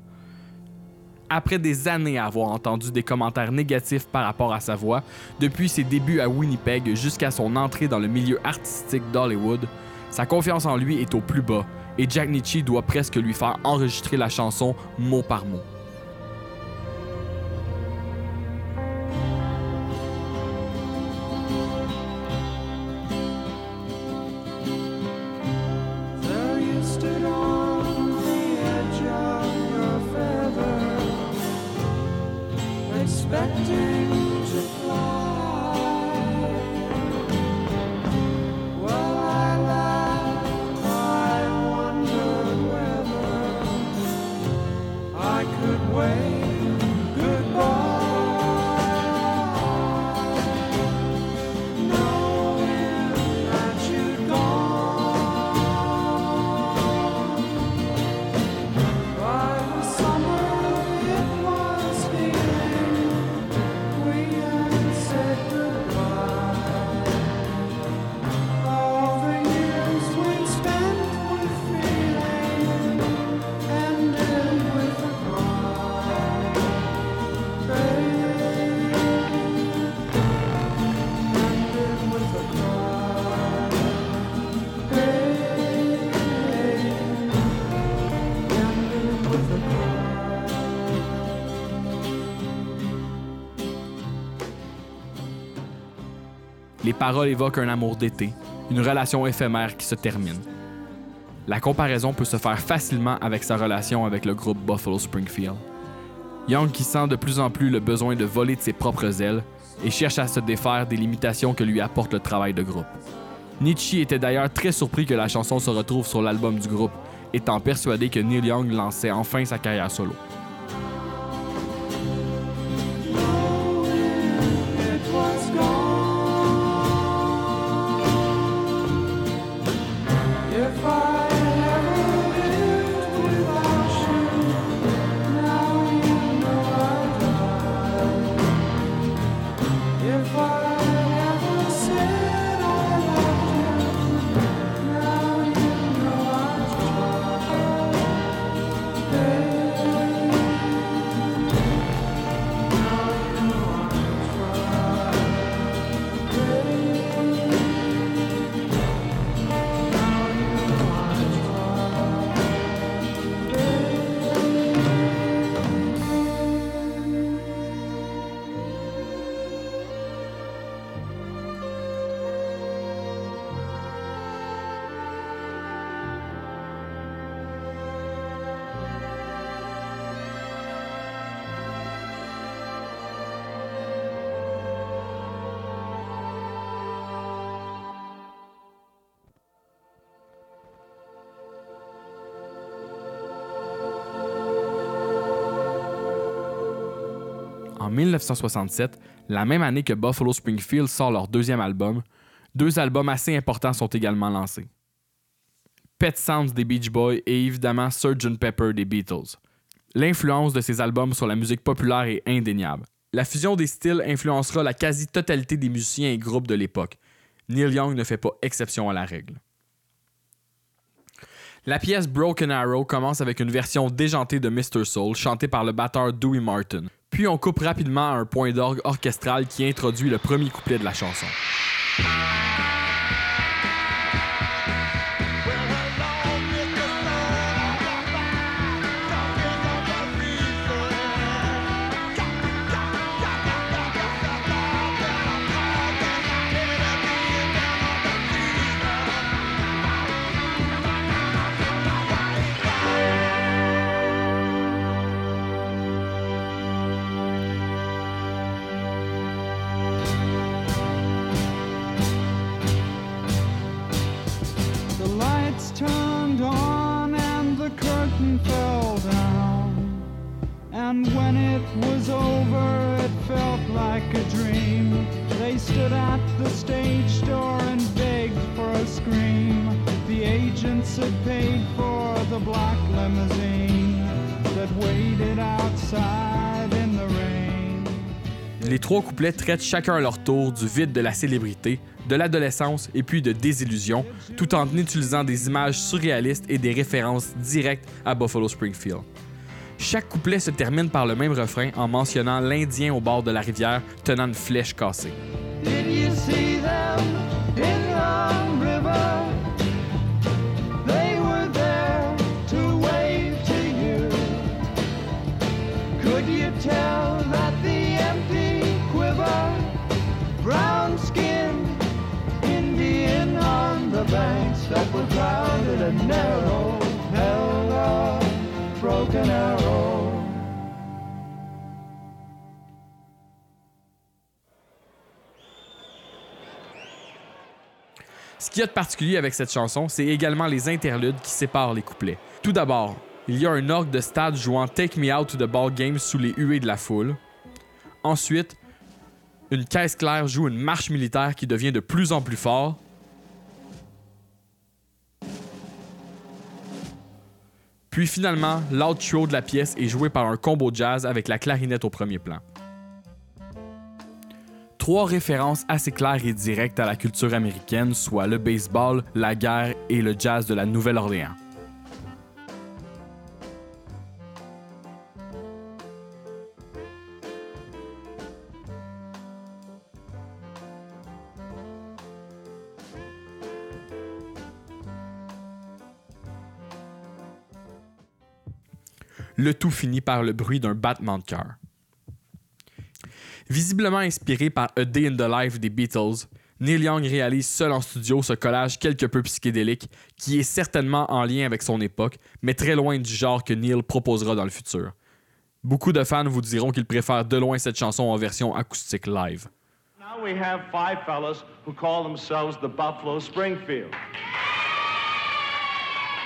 Après des années à avoir entendu des commentaires négatifs par rapport à sa voix, depuis ses débuts à Winnipeg jusqu'à son entrée dans le milieu artistique d'Hollywood, sa confiance en lui est au plus bas et Jack Nietzsche doit presque lui faire enregistrer la chanson mot par mot. Les paroles évoquent un amour d'été, une relation éphémère qui se termine. La comparaison peut se faire facilement avec sa relation avec le groupe Buffalo Springfield. Young qui sent de plus en plus le besoin de voler de ses propres ailes et cherche à se défaire des limitations que lui apporte le travail de groupe. Nietzsche était d'ailleurs très surpris que la chanson se retrouve sur l'album du groupe, étant persuadé que Neil Young lançait enfin sa carrière solo. 1967, la même année que Buffalo Springfield sort leur deuxième album, deux albums assez importants sont également lancés. Pet Sounds des Beach Boys et évidemment Sgt. Pepper des Beatles. L'influence de ces albums sur la musique populaire est indéniable. La fusion des styles influencera la quasi-totalité des musiciens et groupes de l'époque. Neil Young ne fait pas exception à la règle. La pièce Broken Arrow commence avec une version déjantée de Mr. Soul chantée par le batteur Dewey Martin. Puis on coupe rapidement un point d'orgue orchestral qui introduit le premier couplet de la chanson. Trois couplets traitent chacun à leur tour du vide de la célébrité, de l'adolescence et puis de désillusion, tout en utilisant des images surréalistes et des références directes à Buffalo Springfield. Chaque couplet se termine par le même refrain en mentionnant l'Indien au bord de la rivière tenant une flèche cassée. Ce qu'il y a de particulier avec cette chanson, c'est également les interludes qui séparent les couplets. Tout d'abord, il y a un orgue de stade jouant Take Me Out to the Ball Game sous les huées de la foule. Ensuite, une caisse claire joue une marche militaire qui devient de plus en plus fort. Puis finalement, l'outro de la pièce est joué par un combo jazz avec la clarinette au premier plan. Trois références assez claires et directes à la culture américaine, soit le baseball, la guerre et le jazz de la Nouvelle-Orléans. Le tout finit par le bruit d'un battement de cœur. Visiblement inspiré par A Day in the Life des Beatles, Neil Young réalise seul en studio ce collage quelque peu psychédélique qui est certainement en lien avec son époque, mais très loin du genre que Neil proposera dans le futur. Beaucoup de fans vous diront qu'ils préfèrent de loin cette chanson en version acoustique live.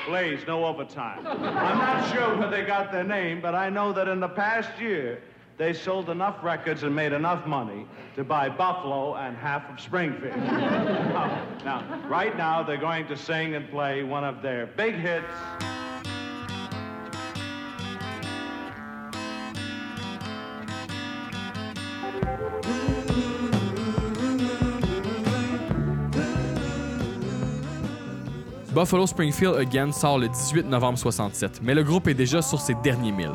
Please, no overtime. I'm not sure where they got their name, but I know that in the past year, they sold enough records and made enough money to buy Buffalo and half of Springfield. (laughs) now, now, right now, they're going to sing and play one of their big hits. Buffalo Springfield Again sort le 18 novembre 67, mais le groupe est déjà sur ses derniers milles.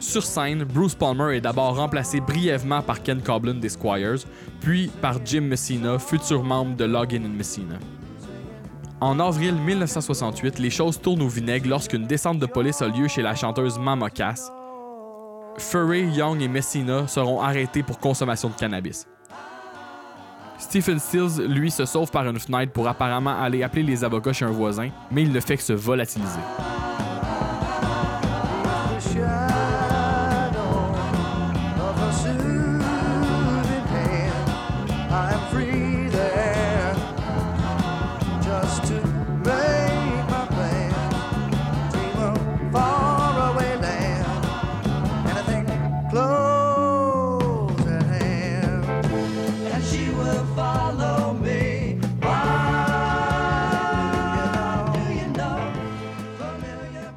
Sur scène, Bruce Palmer est d'abord remplacé brièvement par Ken Coblin des Squires, puis par Jim Messina, futur membre de Loggin and Messina. En avril 1968, les choses tournent au vinaigre lorsqu'une descente de police a lieu chez la chanteuse Mama Cass. Furry, Young et Messina seront arrêtés pour consommation de cannabis. Stephen Stills, lui, se sauve par une fenêtre pour apparemment aller appeler les avocats chez un voisin, mais il ne fait que se volatiliser.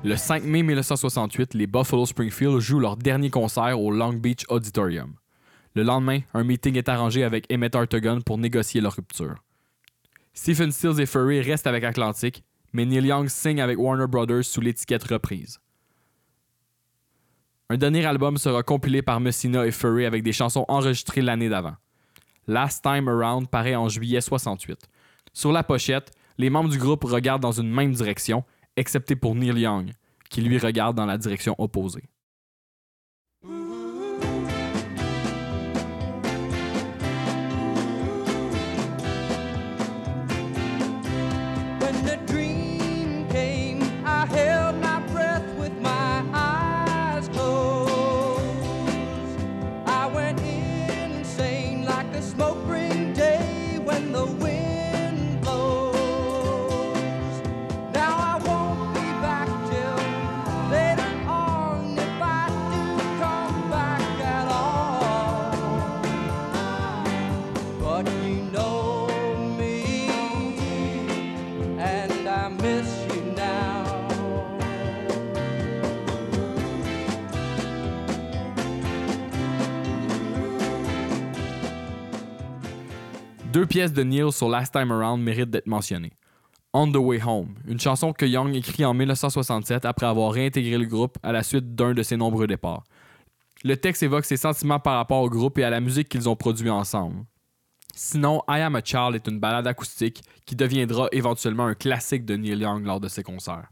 Le 5 mai 1968, les Buffalo Springfield jouent leur dernier concert au Long Beach Auditorium. Le lendemain, un meeting est arrangé avec Emmett Artagon pour négocier leur rupture. Stephen Stills et Furry restent avec Atlantic, mais Neil Young signe avec Warner Brothers sous l'étiquette reprise. Un dernier album sera compilé par Messina et Furry avec des chansons enregistrées l'année d'avant. Last Time Around paraît en juillet 68. Sur la pochette, les membres du groupe regardent dans une même direction, excepté pour Neil Young, qui lui regarde dans la direction opposée. Pièces de Neil sur Last Time Around méritent d'être mentionnées. On the Way Home, une chanson que Young écrit en 1967 après avoir réintégré le groupe à la suite d'un de ses nombreux départs. Le texte évoque ses sentiments par rapport au groupe et à la musique qu'ils ont produit ensemble. Sinon, I Am a Child est une balade acoustique qui deviendra éventuellement un classique de Neil Young lors de ses concerts.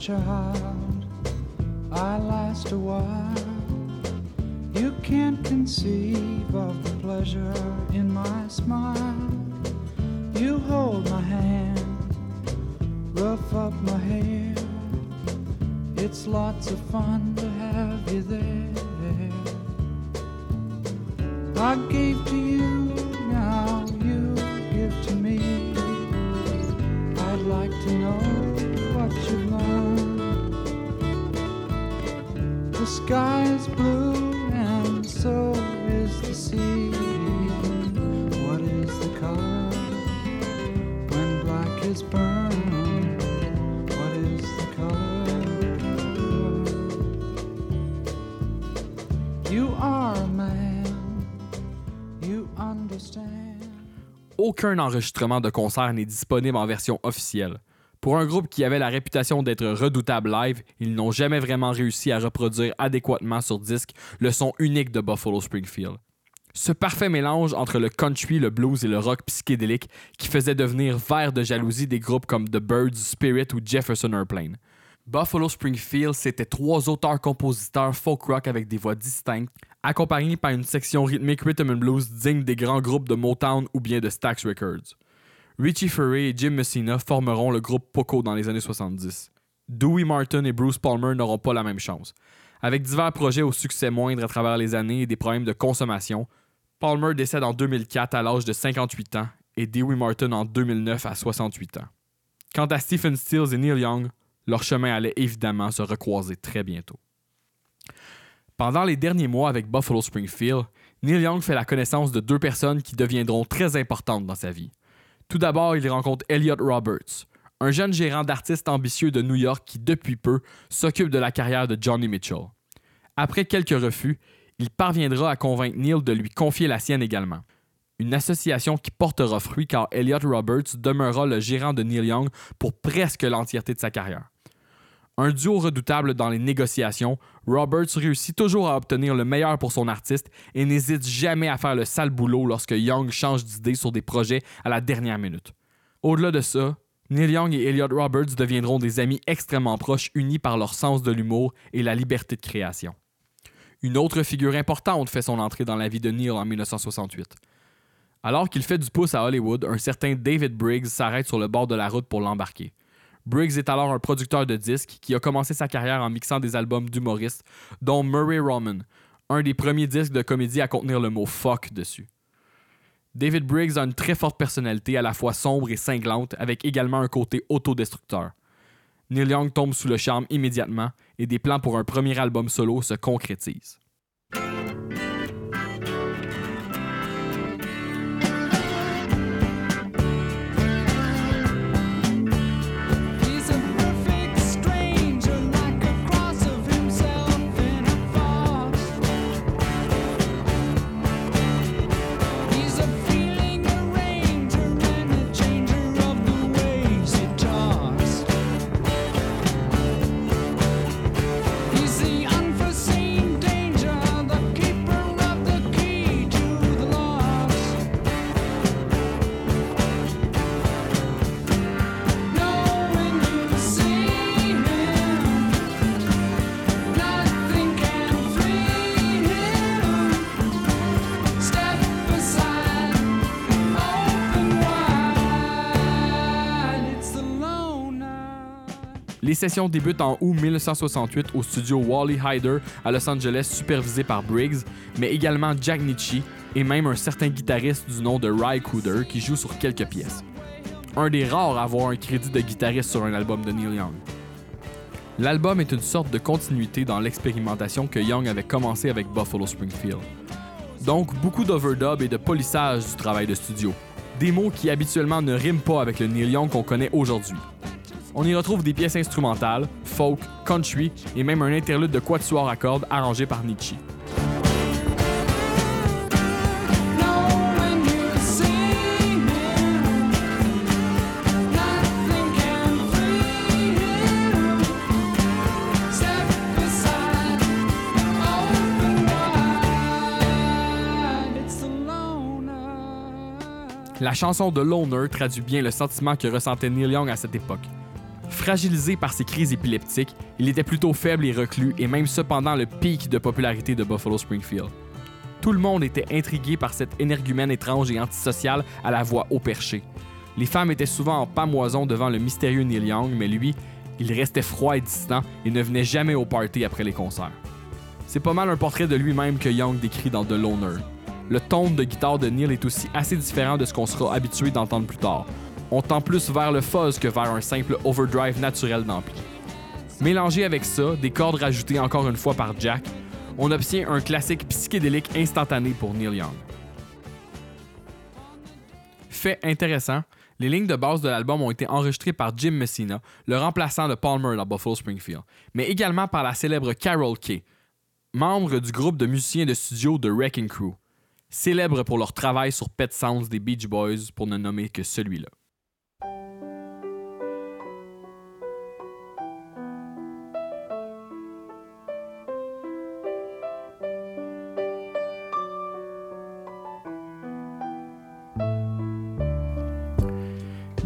Child, I last a while. You can't conceive of the pleasure in my smile. You hold my hand, rough up my hair. It's lots of fun to have you there. I gave to you, now you give to me. I'd like to know sky is blue and so is the sea. What is the color when black is burned? What is the color? You are a man, you understand. Aucun enregistrement de concert n'est disponible en version officielle. Pour un groupe qui avait la réputation d'être redoutable live, ils n'ont jamais vraiment réussi à reproduire adéquatement sur disque le son unique de Buffalo Springfield. Ce parfait mélange entre le country, le blues et le rock psychédélique qui faisait devenir vert de jalousie des groupes comme The Birds, Spirit ou Jefferson Airplane. Buffalo Springfield, c'était trois auteurs-compositeurs folk rock avec des voix distinctes, accompagnés par une section rythmique rhythm and blues digne des grands groupes de Motown ou bien de Stax Records. Richie Furay et Jim Messina formeront le groupe Poco dans les années 70. Dewey Martin et Bruce Palmer n'auront pas la même chance. Avec divers projets au succès moindre à travers les années et des problèmes de consommation, Palmer décède en 2004 à l'âge de 58 ans et Dewey Martin en 2009 à 68 ans. Quant à Stephen Stills et Neil Young, leur chemin allait évidemment se recroiser très bientôt. Pendant les derniers mois avec Buffalo Springfield, Neil Young fait la connaissance de deux personnes qui deviendront très importantes dans sa vie. Tout d'abord, il rencontre Elliot Roberts, un jeune gérant d'artistes ambitieux de New York qui, depuis peu, s'occupe de la carrière de Johnny Mitchell. Après quelques refus, il parviendra à convaincre Neil de lui confier la sienne également. Une association qui portera fruit car Elliot Roberts demeurera le gérant de Neil Young pour presque l'entièreté de sa carrière. Un duo redoutable dans les négociations, Roberts réussit toujours à obtenir le meilleur pour son artiste et n'hésite jamais à faire le sale boulot lorsque Young change d'idée sur des projets à la dernière minute. Au-delà de ça, Neil Young et Elliot Roberts deviendront des amis extrêmement proches unis par leur sens de l'humour et la liberté de création. Une autre figure importante fait son entrée dans la vie de Neil en 1968. Alors qu'il fait du pouce à Hollywood, un certain David Briggs s'arrête sur le bord de la route pour l'embarquer. Briggs est alors un producteur de disques qui a commencé sa carrière en mixant des albums d'humoristes, dont Murray Roman, un des premiers disques de comédie à contenir le mot fuck dessus. David Briggs a une très forte personnalité à la fois sombre et cinglante, avec également un côté autodestructeur. Neil Young tombe sous le charme immédiatement et des plans pour un premier album solo se concrétisent. Les sessions débutent en août 1968 au studio Wally Hyder à Los Angeles, supervisé par Briggs, mais également Jack Nitzsche et même un certain guitariste du nom de Ry Cooder qui joue sur quelques pièces. Un des rares à avoir un crédit de guitariste sur un album de Neil Young. L'album est une sorte de continuité dans l'expérimentation que Young avait commencé avec Buffalo Springfield. Donc beaucoup d'overdub et de polissage du travail de studio. Des mots qui habituellement ne riment pas avec le Neil Young qu'on connaît aujourd'hui. On y retrouve des pièces instrumentales, folk, country et même un interlude de quatuor à cordes arrangé par Nietzsche. La chanson de Loner traduit bien le sentiment que ressentait Neil Young à cette époque. Fragilisé par ses crises épileptiques, il était plutôt faible et reclus, et même cependant le pic de popularité de Buffalo Springfield. Tout le monde était intrigué par cette énergumène étrange et antisociale à la voix haut perché. Les femmes étaient souvent en pamoison devant le mystérieux Neil Young, mais lui, il restait froid et distant et ne venait jamais au party après les concerts. C'est pas mal un portrait de lui-même que Young décrit dans The Loner. Le ton de guitare de Neil est aussi assez différent de ce qu'on sera habitué d'entendre plus tard. On tend plus vers le fuzz que vers un simple overdrive naturel d'ampli. Mélangé avec ça, des cordes rajoutées encore une fois par Jack, on obtient un classique psychédélique instantané pour Neil Young. Fait intéressant, les lignes de base de l'album ont été enregistrées par Jim Messina, le remplaçant de Palmer dans Buffalo Springfield, mais également par la célèbre Carol Kay, membre du groupe de musiciens de studio The Wrecking Crew, célèbre pour leur travail sur Pet Sounds des Beach Boys pour ne nommer que celui-là.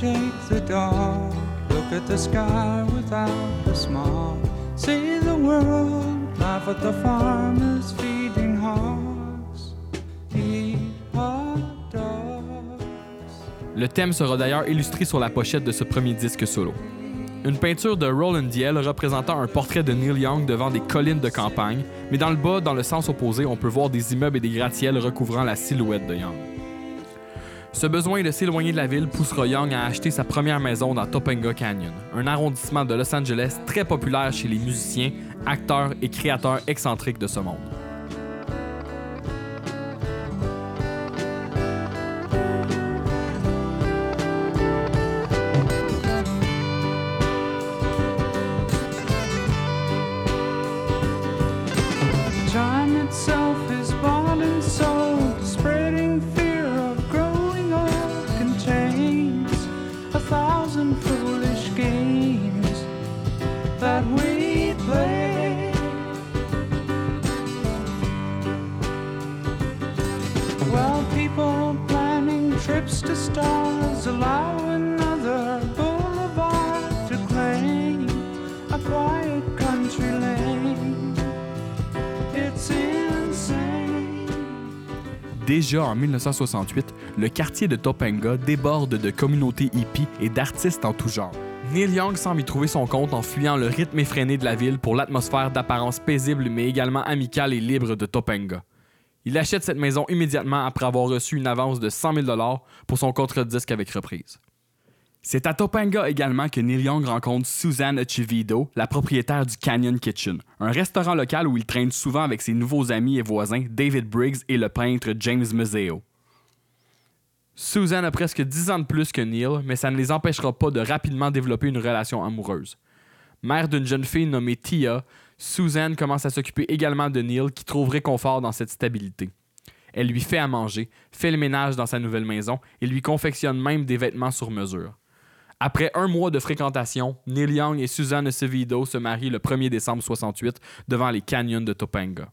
take the dog, look at the sky without the smog, see the world, laugh at the farmers feeding hogs, eat hot dogs. Le thème sera d'ailleurs illustré sur la pochette de ce premier disque solo. Une peinture de Roland Diel représentant un portrait de Neil Young devant des collines de campagne, mais dans le bas, dans le sens opposé, on peut voir des immeubles et des gratte-ciels recouvrant la silhouette de Young. Ce besoin de s'éloigner de la ville poussera Young à acheter sa première maison dans Topanga Canyon, un arrondissement de Los Angeles très populaire chez les musiciens, acteurs et créateurs excentriques de ce monde. Déjà en 1968, le quartier de Topanga déborde de communautés hippies et d'artistes en tout genre. Neil Young semble y trouver son compte en fuyant le rythme effréné de la ville pour l'atmosphère d'apparence paisible mais également amicale et libre de Topanga. Il achète cette maison immédiatement après avoir reçu une avance de 100 000 pour son contre-disque avec reprise. C'est à Topanga également que Neil Young rencontre Suzanne Achevido, la propriétaire du Canyon Kitchen, un restaurant local où il traîne souvent avec ses nouveaux amis et voisins David Briggs et le peintre James Museo. Suzanne a presque 10 ans de plus que Neil, mais ça ne les empêchera pas de rapidement développer une relation amoureuse. Mère d'une jeune fille nommée Tia, Suzanne commence à s'occuper également de Neil qui trouve réconfort dans cette stabilité. Elle lui fait à manger, fait le ménage dans sa nouvelle maison et lui confectionne même des vêtements sur mesure. Après un mois de fréquentation, Neil Young et Suzanne Acevedo se marient le 1er décembre 68 devant les canyons de Topanga.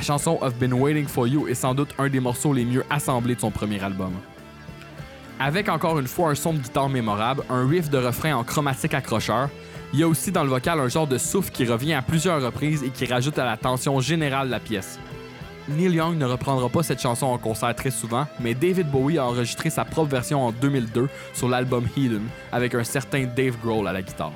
La chanson I've Been Waiting for You est sans doute un des morceaux les mieux assemblés de son premier album. Avec encore une fois un son de guitare mémorable, un riff de refrain en chromatique accrocheur, il y a aussi dans le vocal un genre de souffle qui revient à plusieurs reprises et qui rajoute à la tension générale de la pièce. Neil Young ne reprendra pas cette chanson en concert très souvent, mais David Bowie a enregistré sa propre version en 2002 sur l'album Hidden avec un certain Dave Grohl à la guitare.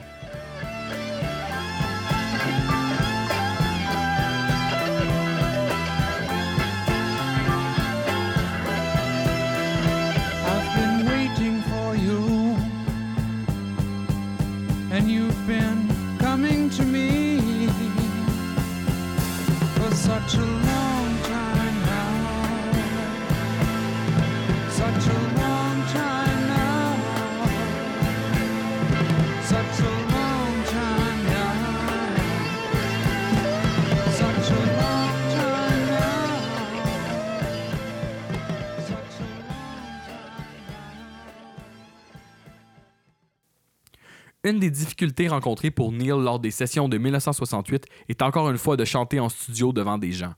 Difficultés rencontrées pour Neil lors des sessions de 1968 est encore une fois de chanter en studio devant des gens.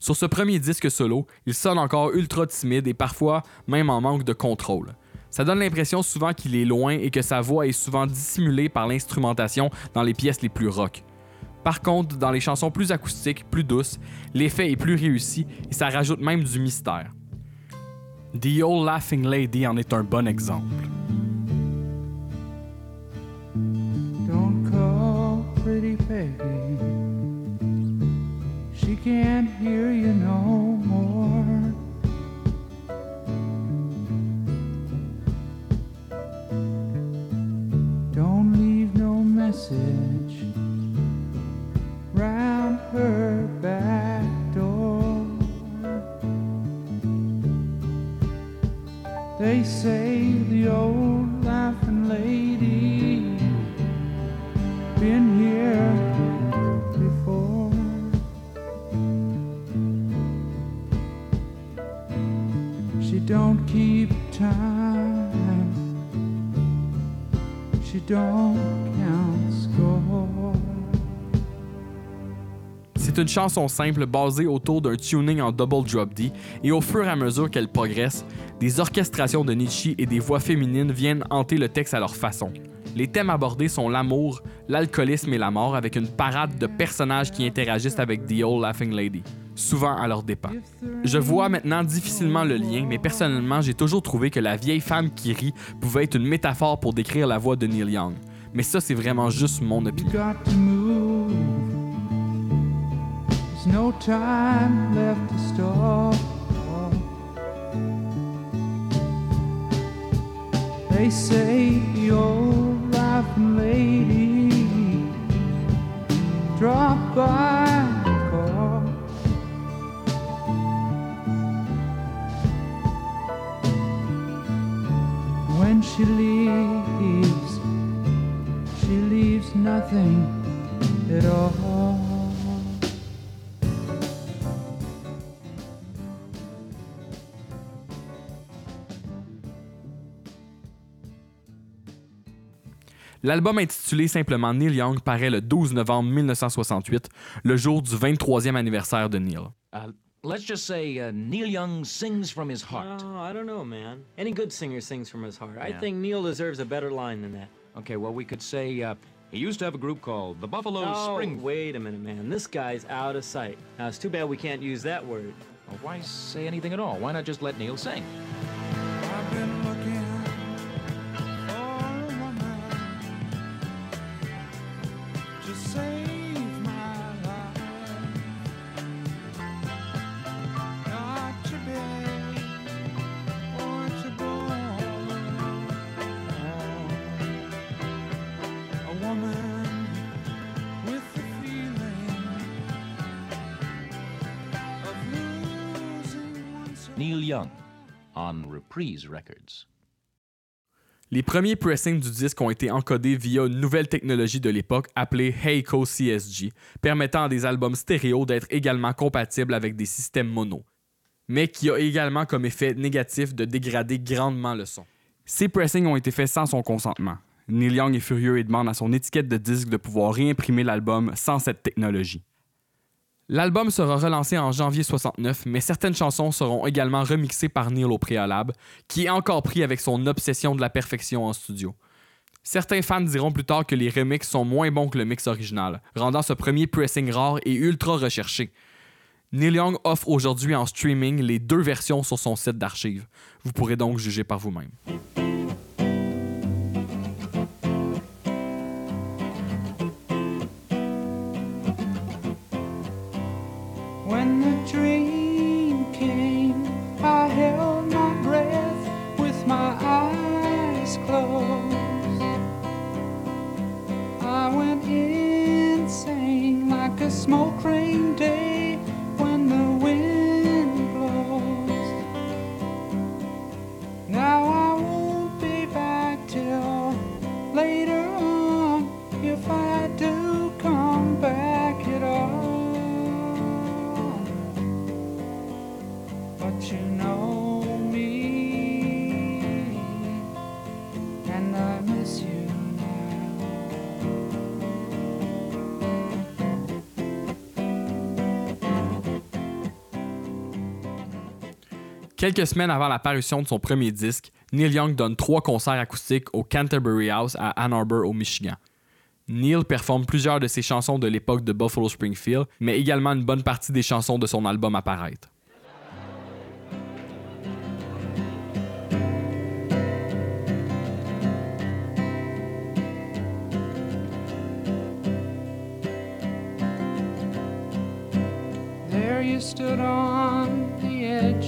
Sur ce premier disque solo, il sonne encore ultra timide et parfois même en manque de contrôle. Ça donne l'impression souvent qu'il est loin et que sa voix est souvent dissimulée par l'instrumentation dans les pièces les plus rock. Par contre, dans les chansons plus acoustiques, plus douces, l'effet est plus réussi et ça rajoute même du mystère. The Old Laughing Lady en est un bon exemple. Pretty Peggy. She can't hear you no more. Don't leave no message round her back door. They say the old laughing lady C'est une chanson simple basée autour d'un tuning en double drop D et au fur et à mesure qu'elle progresse, des orchestrations de Nietzsche et des voix féminines viennent hanter le texte à leur façon. Les thèmes abordés sont l'amour, l'alcoolisme et la mort avec une parade de personnages qui interagissent avec The Old Laughing Lady, souvent à leurs dépens. Je vois maintenant difficilement le lien, mais personnellement, j'ai toujours trouvé que la vieille femme qui rit pouvait être une métaphore pour décrire la voix de Neil Young. Mais ça, c'est vraiment juste mon opinion. got to move. There's no time left to stop. They say the laughing lady dropped by the car. When she leaves, she leaves nothing at all. L'album intitulé simplement Neil Young paraît le 12 novembre 1968, le jour du 23e anniversaire de Neil. Uh, let's just say uh, Neil Young sings from his heart. Oh, I don't know, man. Any good singer sings from his heart. I think Neil deserves a better line than that. Okay, well, we could say uh, he used to have a group called the Buffalo oh, Spring. wait a minute, man. This guy's out of sight. Now, it's too bad we can't use that word. Well, why say anything at all? Why not just let Neil sing? On Reprise Records. Les premiers pressings du disque ont été encodés via une nouvelle technologie de l'époque appelée Heiko CSG, permettant à des albums stéréo d'être également compatibles avec des systèmes mono, mais qui a également comme effet négatif de dégrader grandement le son. Ces pressings ont été faits sans son consentement. Neil Young est furieux et demande à son étiquette de disque de pouvoir réimprimer l'album sans cette technologie. L'album sera relancé en janvier 69, mais certaines chansons seront également remixées par Neil au préalable, qui est encore pris avec son obsession de la perfection en studio. Certains fans diront plus tard que les remixes sont moins bons que le mix original, rendant ce premier pressing rare et ultra recherché. Neil Young offre aujourd'hui en streaming les deux versions sur son site d'archives. Vous pourrez donc juger par vous-même. Smoke Quelques semaines avant la parution de son premier disque, Neil Young donne trois concerts acoustiques au Canterbury House à Ann Arbor, au Michigan. Neil performe plusieurs de ses chansons de l'époque de Buffalo Springfield, mais également une bonne partie des chansons de son album à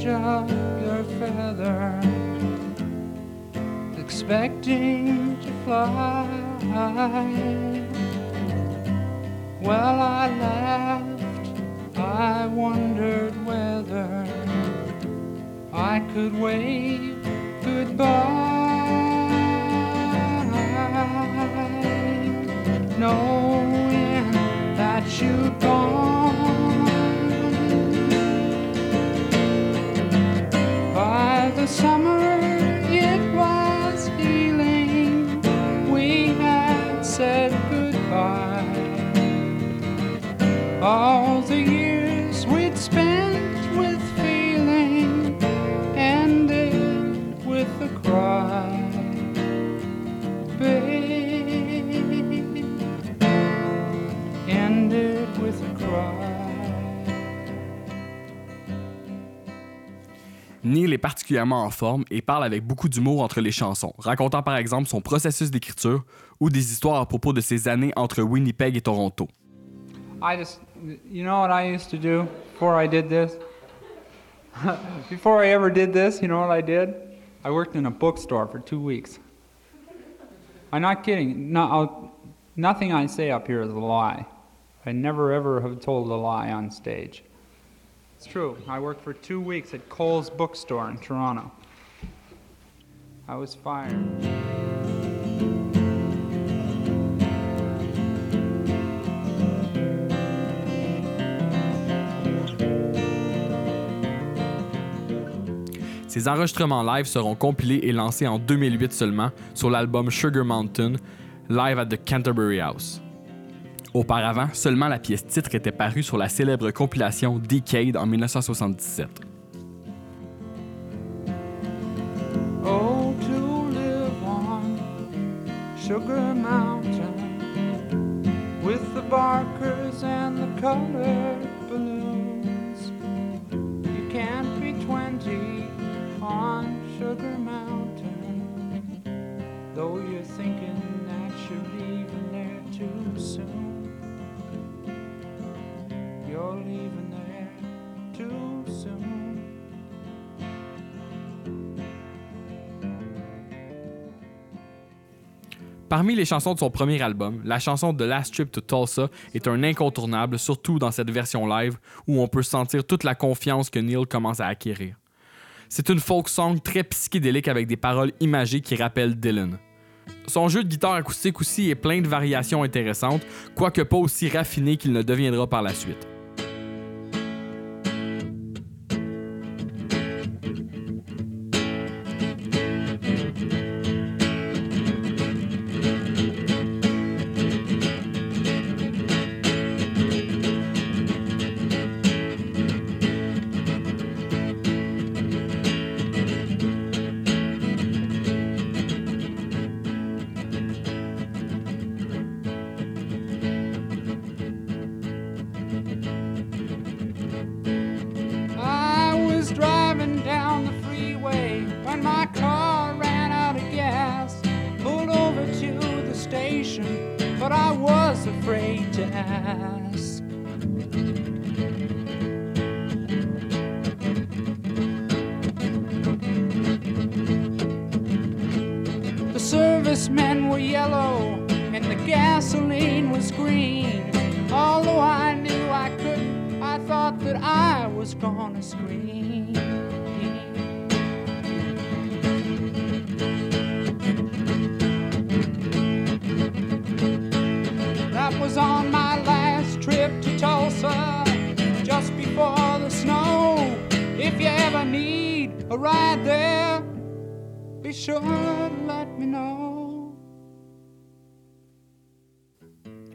of your feather, expecting to fly. Well, I laughed, I wondered whether I could wave goodbye, knowing that you'd gone. All particulièrement en forme et parle avec beaucoup d'humour entre les chansons, racontant par exemple son processus d'écriture ou des histoires à propos de ses années entre Winnipeg et Toronto. I just, you know what I used to do before I did this? (laughs) before I ever did this, you know what I did? I worked in a bookstore for two weeks. I'm not kidding. No, I'll, nothing I say up here is a lie. I never ever have told a lie on stage. It's true. I worked for two weeks at Cole's bookstore in Toronto. I was fired. Ces enregistrements live seront compilés et lancés en 2008 seulement sur l'album Sugar Mountain, live at the Canterbury House. Auparavant, seulement la pièce titre était parue sur la célèbre compilation Decade en 1977. Oh, to live on Sugar Mountain with the barkers and the colored balloons. You can't be 20 on Sugar Mountain, though you're thinking that you're leaving there too soon. Parmi les chansons de son premier album, la chanson The Last Trip to Tulsa est un incontournable, surtout dans cette version live où on peut sentir toute la confiance que Neil commence à acquérir. C'est une folk song très psychédélique avec des paroles imagées qui rappellent Dylan. Son jeu de guitare acoustique aussi est plein de variations intéressantes, quoique pas aussi raffiné qu'il ne deviendra par la suite.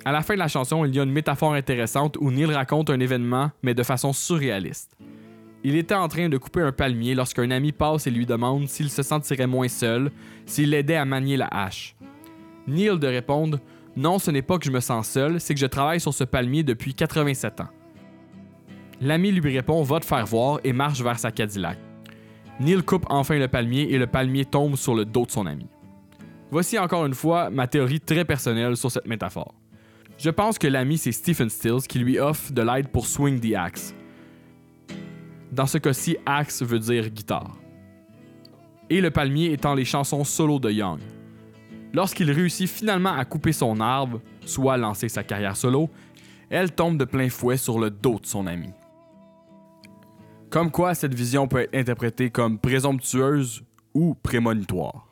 À la fin de la chanson, il y a une métaphore intéressante où Neil raconte un événement, mais de façon surréaliste. Il était en train de couper un palmier lorsqu'un ami passe et lui demande s'il se sentirait moins seul, s'il l'aidait à manier la hache. Neil de répondre Non, ce n'est pas que je me sens seul, c'est que je travaille sur ce palmier depuis 87 ans. L'ami lui répond Va te faire voir et marche vers sa Cadillac. Neil coupe enfin le palmier et le palmier tombe sur le dos de son ami. Voici encore une fois ma théorie très personnelle sur cette métaphore. Je pense que l'ami c'est Stephen Stills qui lui offre de l'aide pour swing the axe. Dans ce cas-ci, axe veut dire guitare. Et le palmier étant les chansons solo de Young. Lorsqu'il réussit finalement à couper son arbre, soit lancer sa carrière solo, elle tombe de plein fouet sur le dos de son ami. Comme quoi cette vision peut être interprétée comme présomptueuse ou prémonitoire.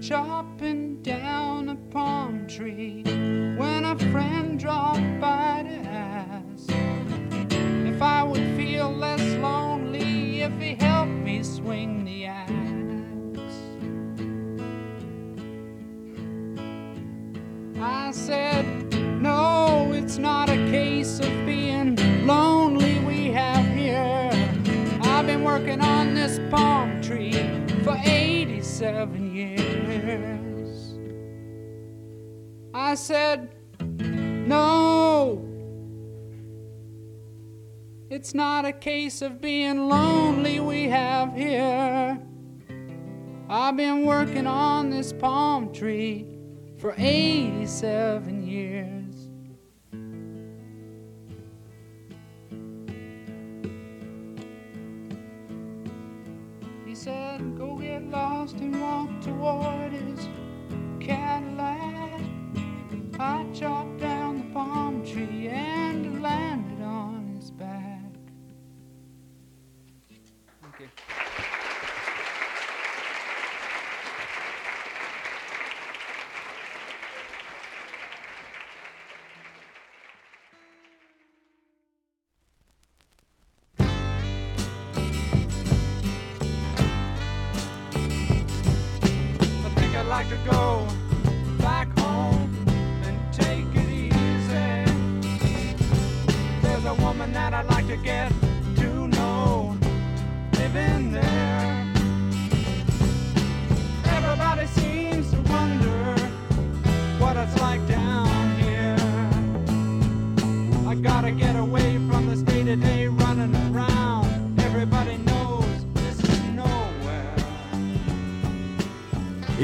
Chopping down a palm tree when a friend dropped by to ask if I would feel less lonely if he helped me swing the axe. I said, No, it's not a case of being lonely we have here. I've been working on this palm tree for 87 years. I said, No, It's not a case of being lonely we have here. I've been working on this palm tree for 87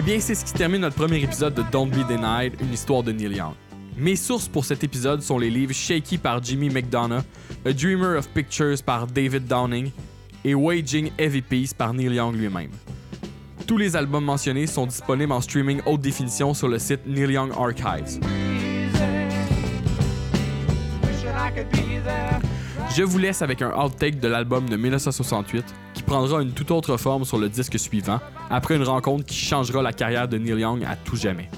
bien, c'est ce qui termine notre premier épisode de Don't Be Denied, une histoire de Neil Young. Mes sources pour cet épisode sont les livres Shaky par Jimmy McDonough, A Dreamer of Pictures par David Downing et Waging Heavy Peace par Neil Young lui-même. Tous les albums mentionnés sont disponibles en streaming haute définition sur le site Neil Young Archives. Je vous laisse avec un outtake de l'album de 1968 qui prendra une toute autre forme sur le disque suivant après une rencontre qui changera la carrière de Neil Young à tout jamais.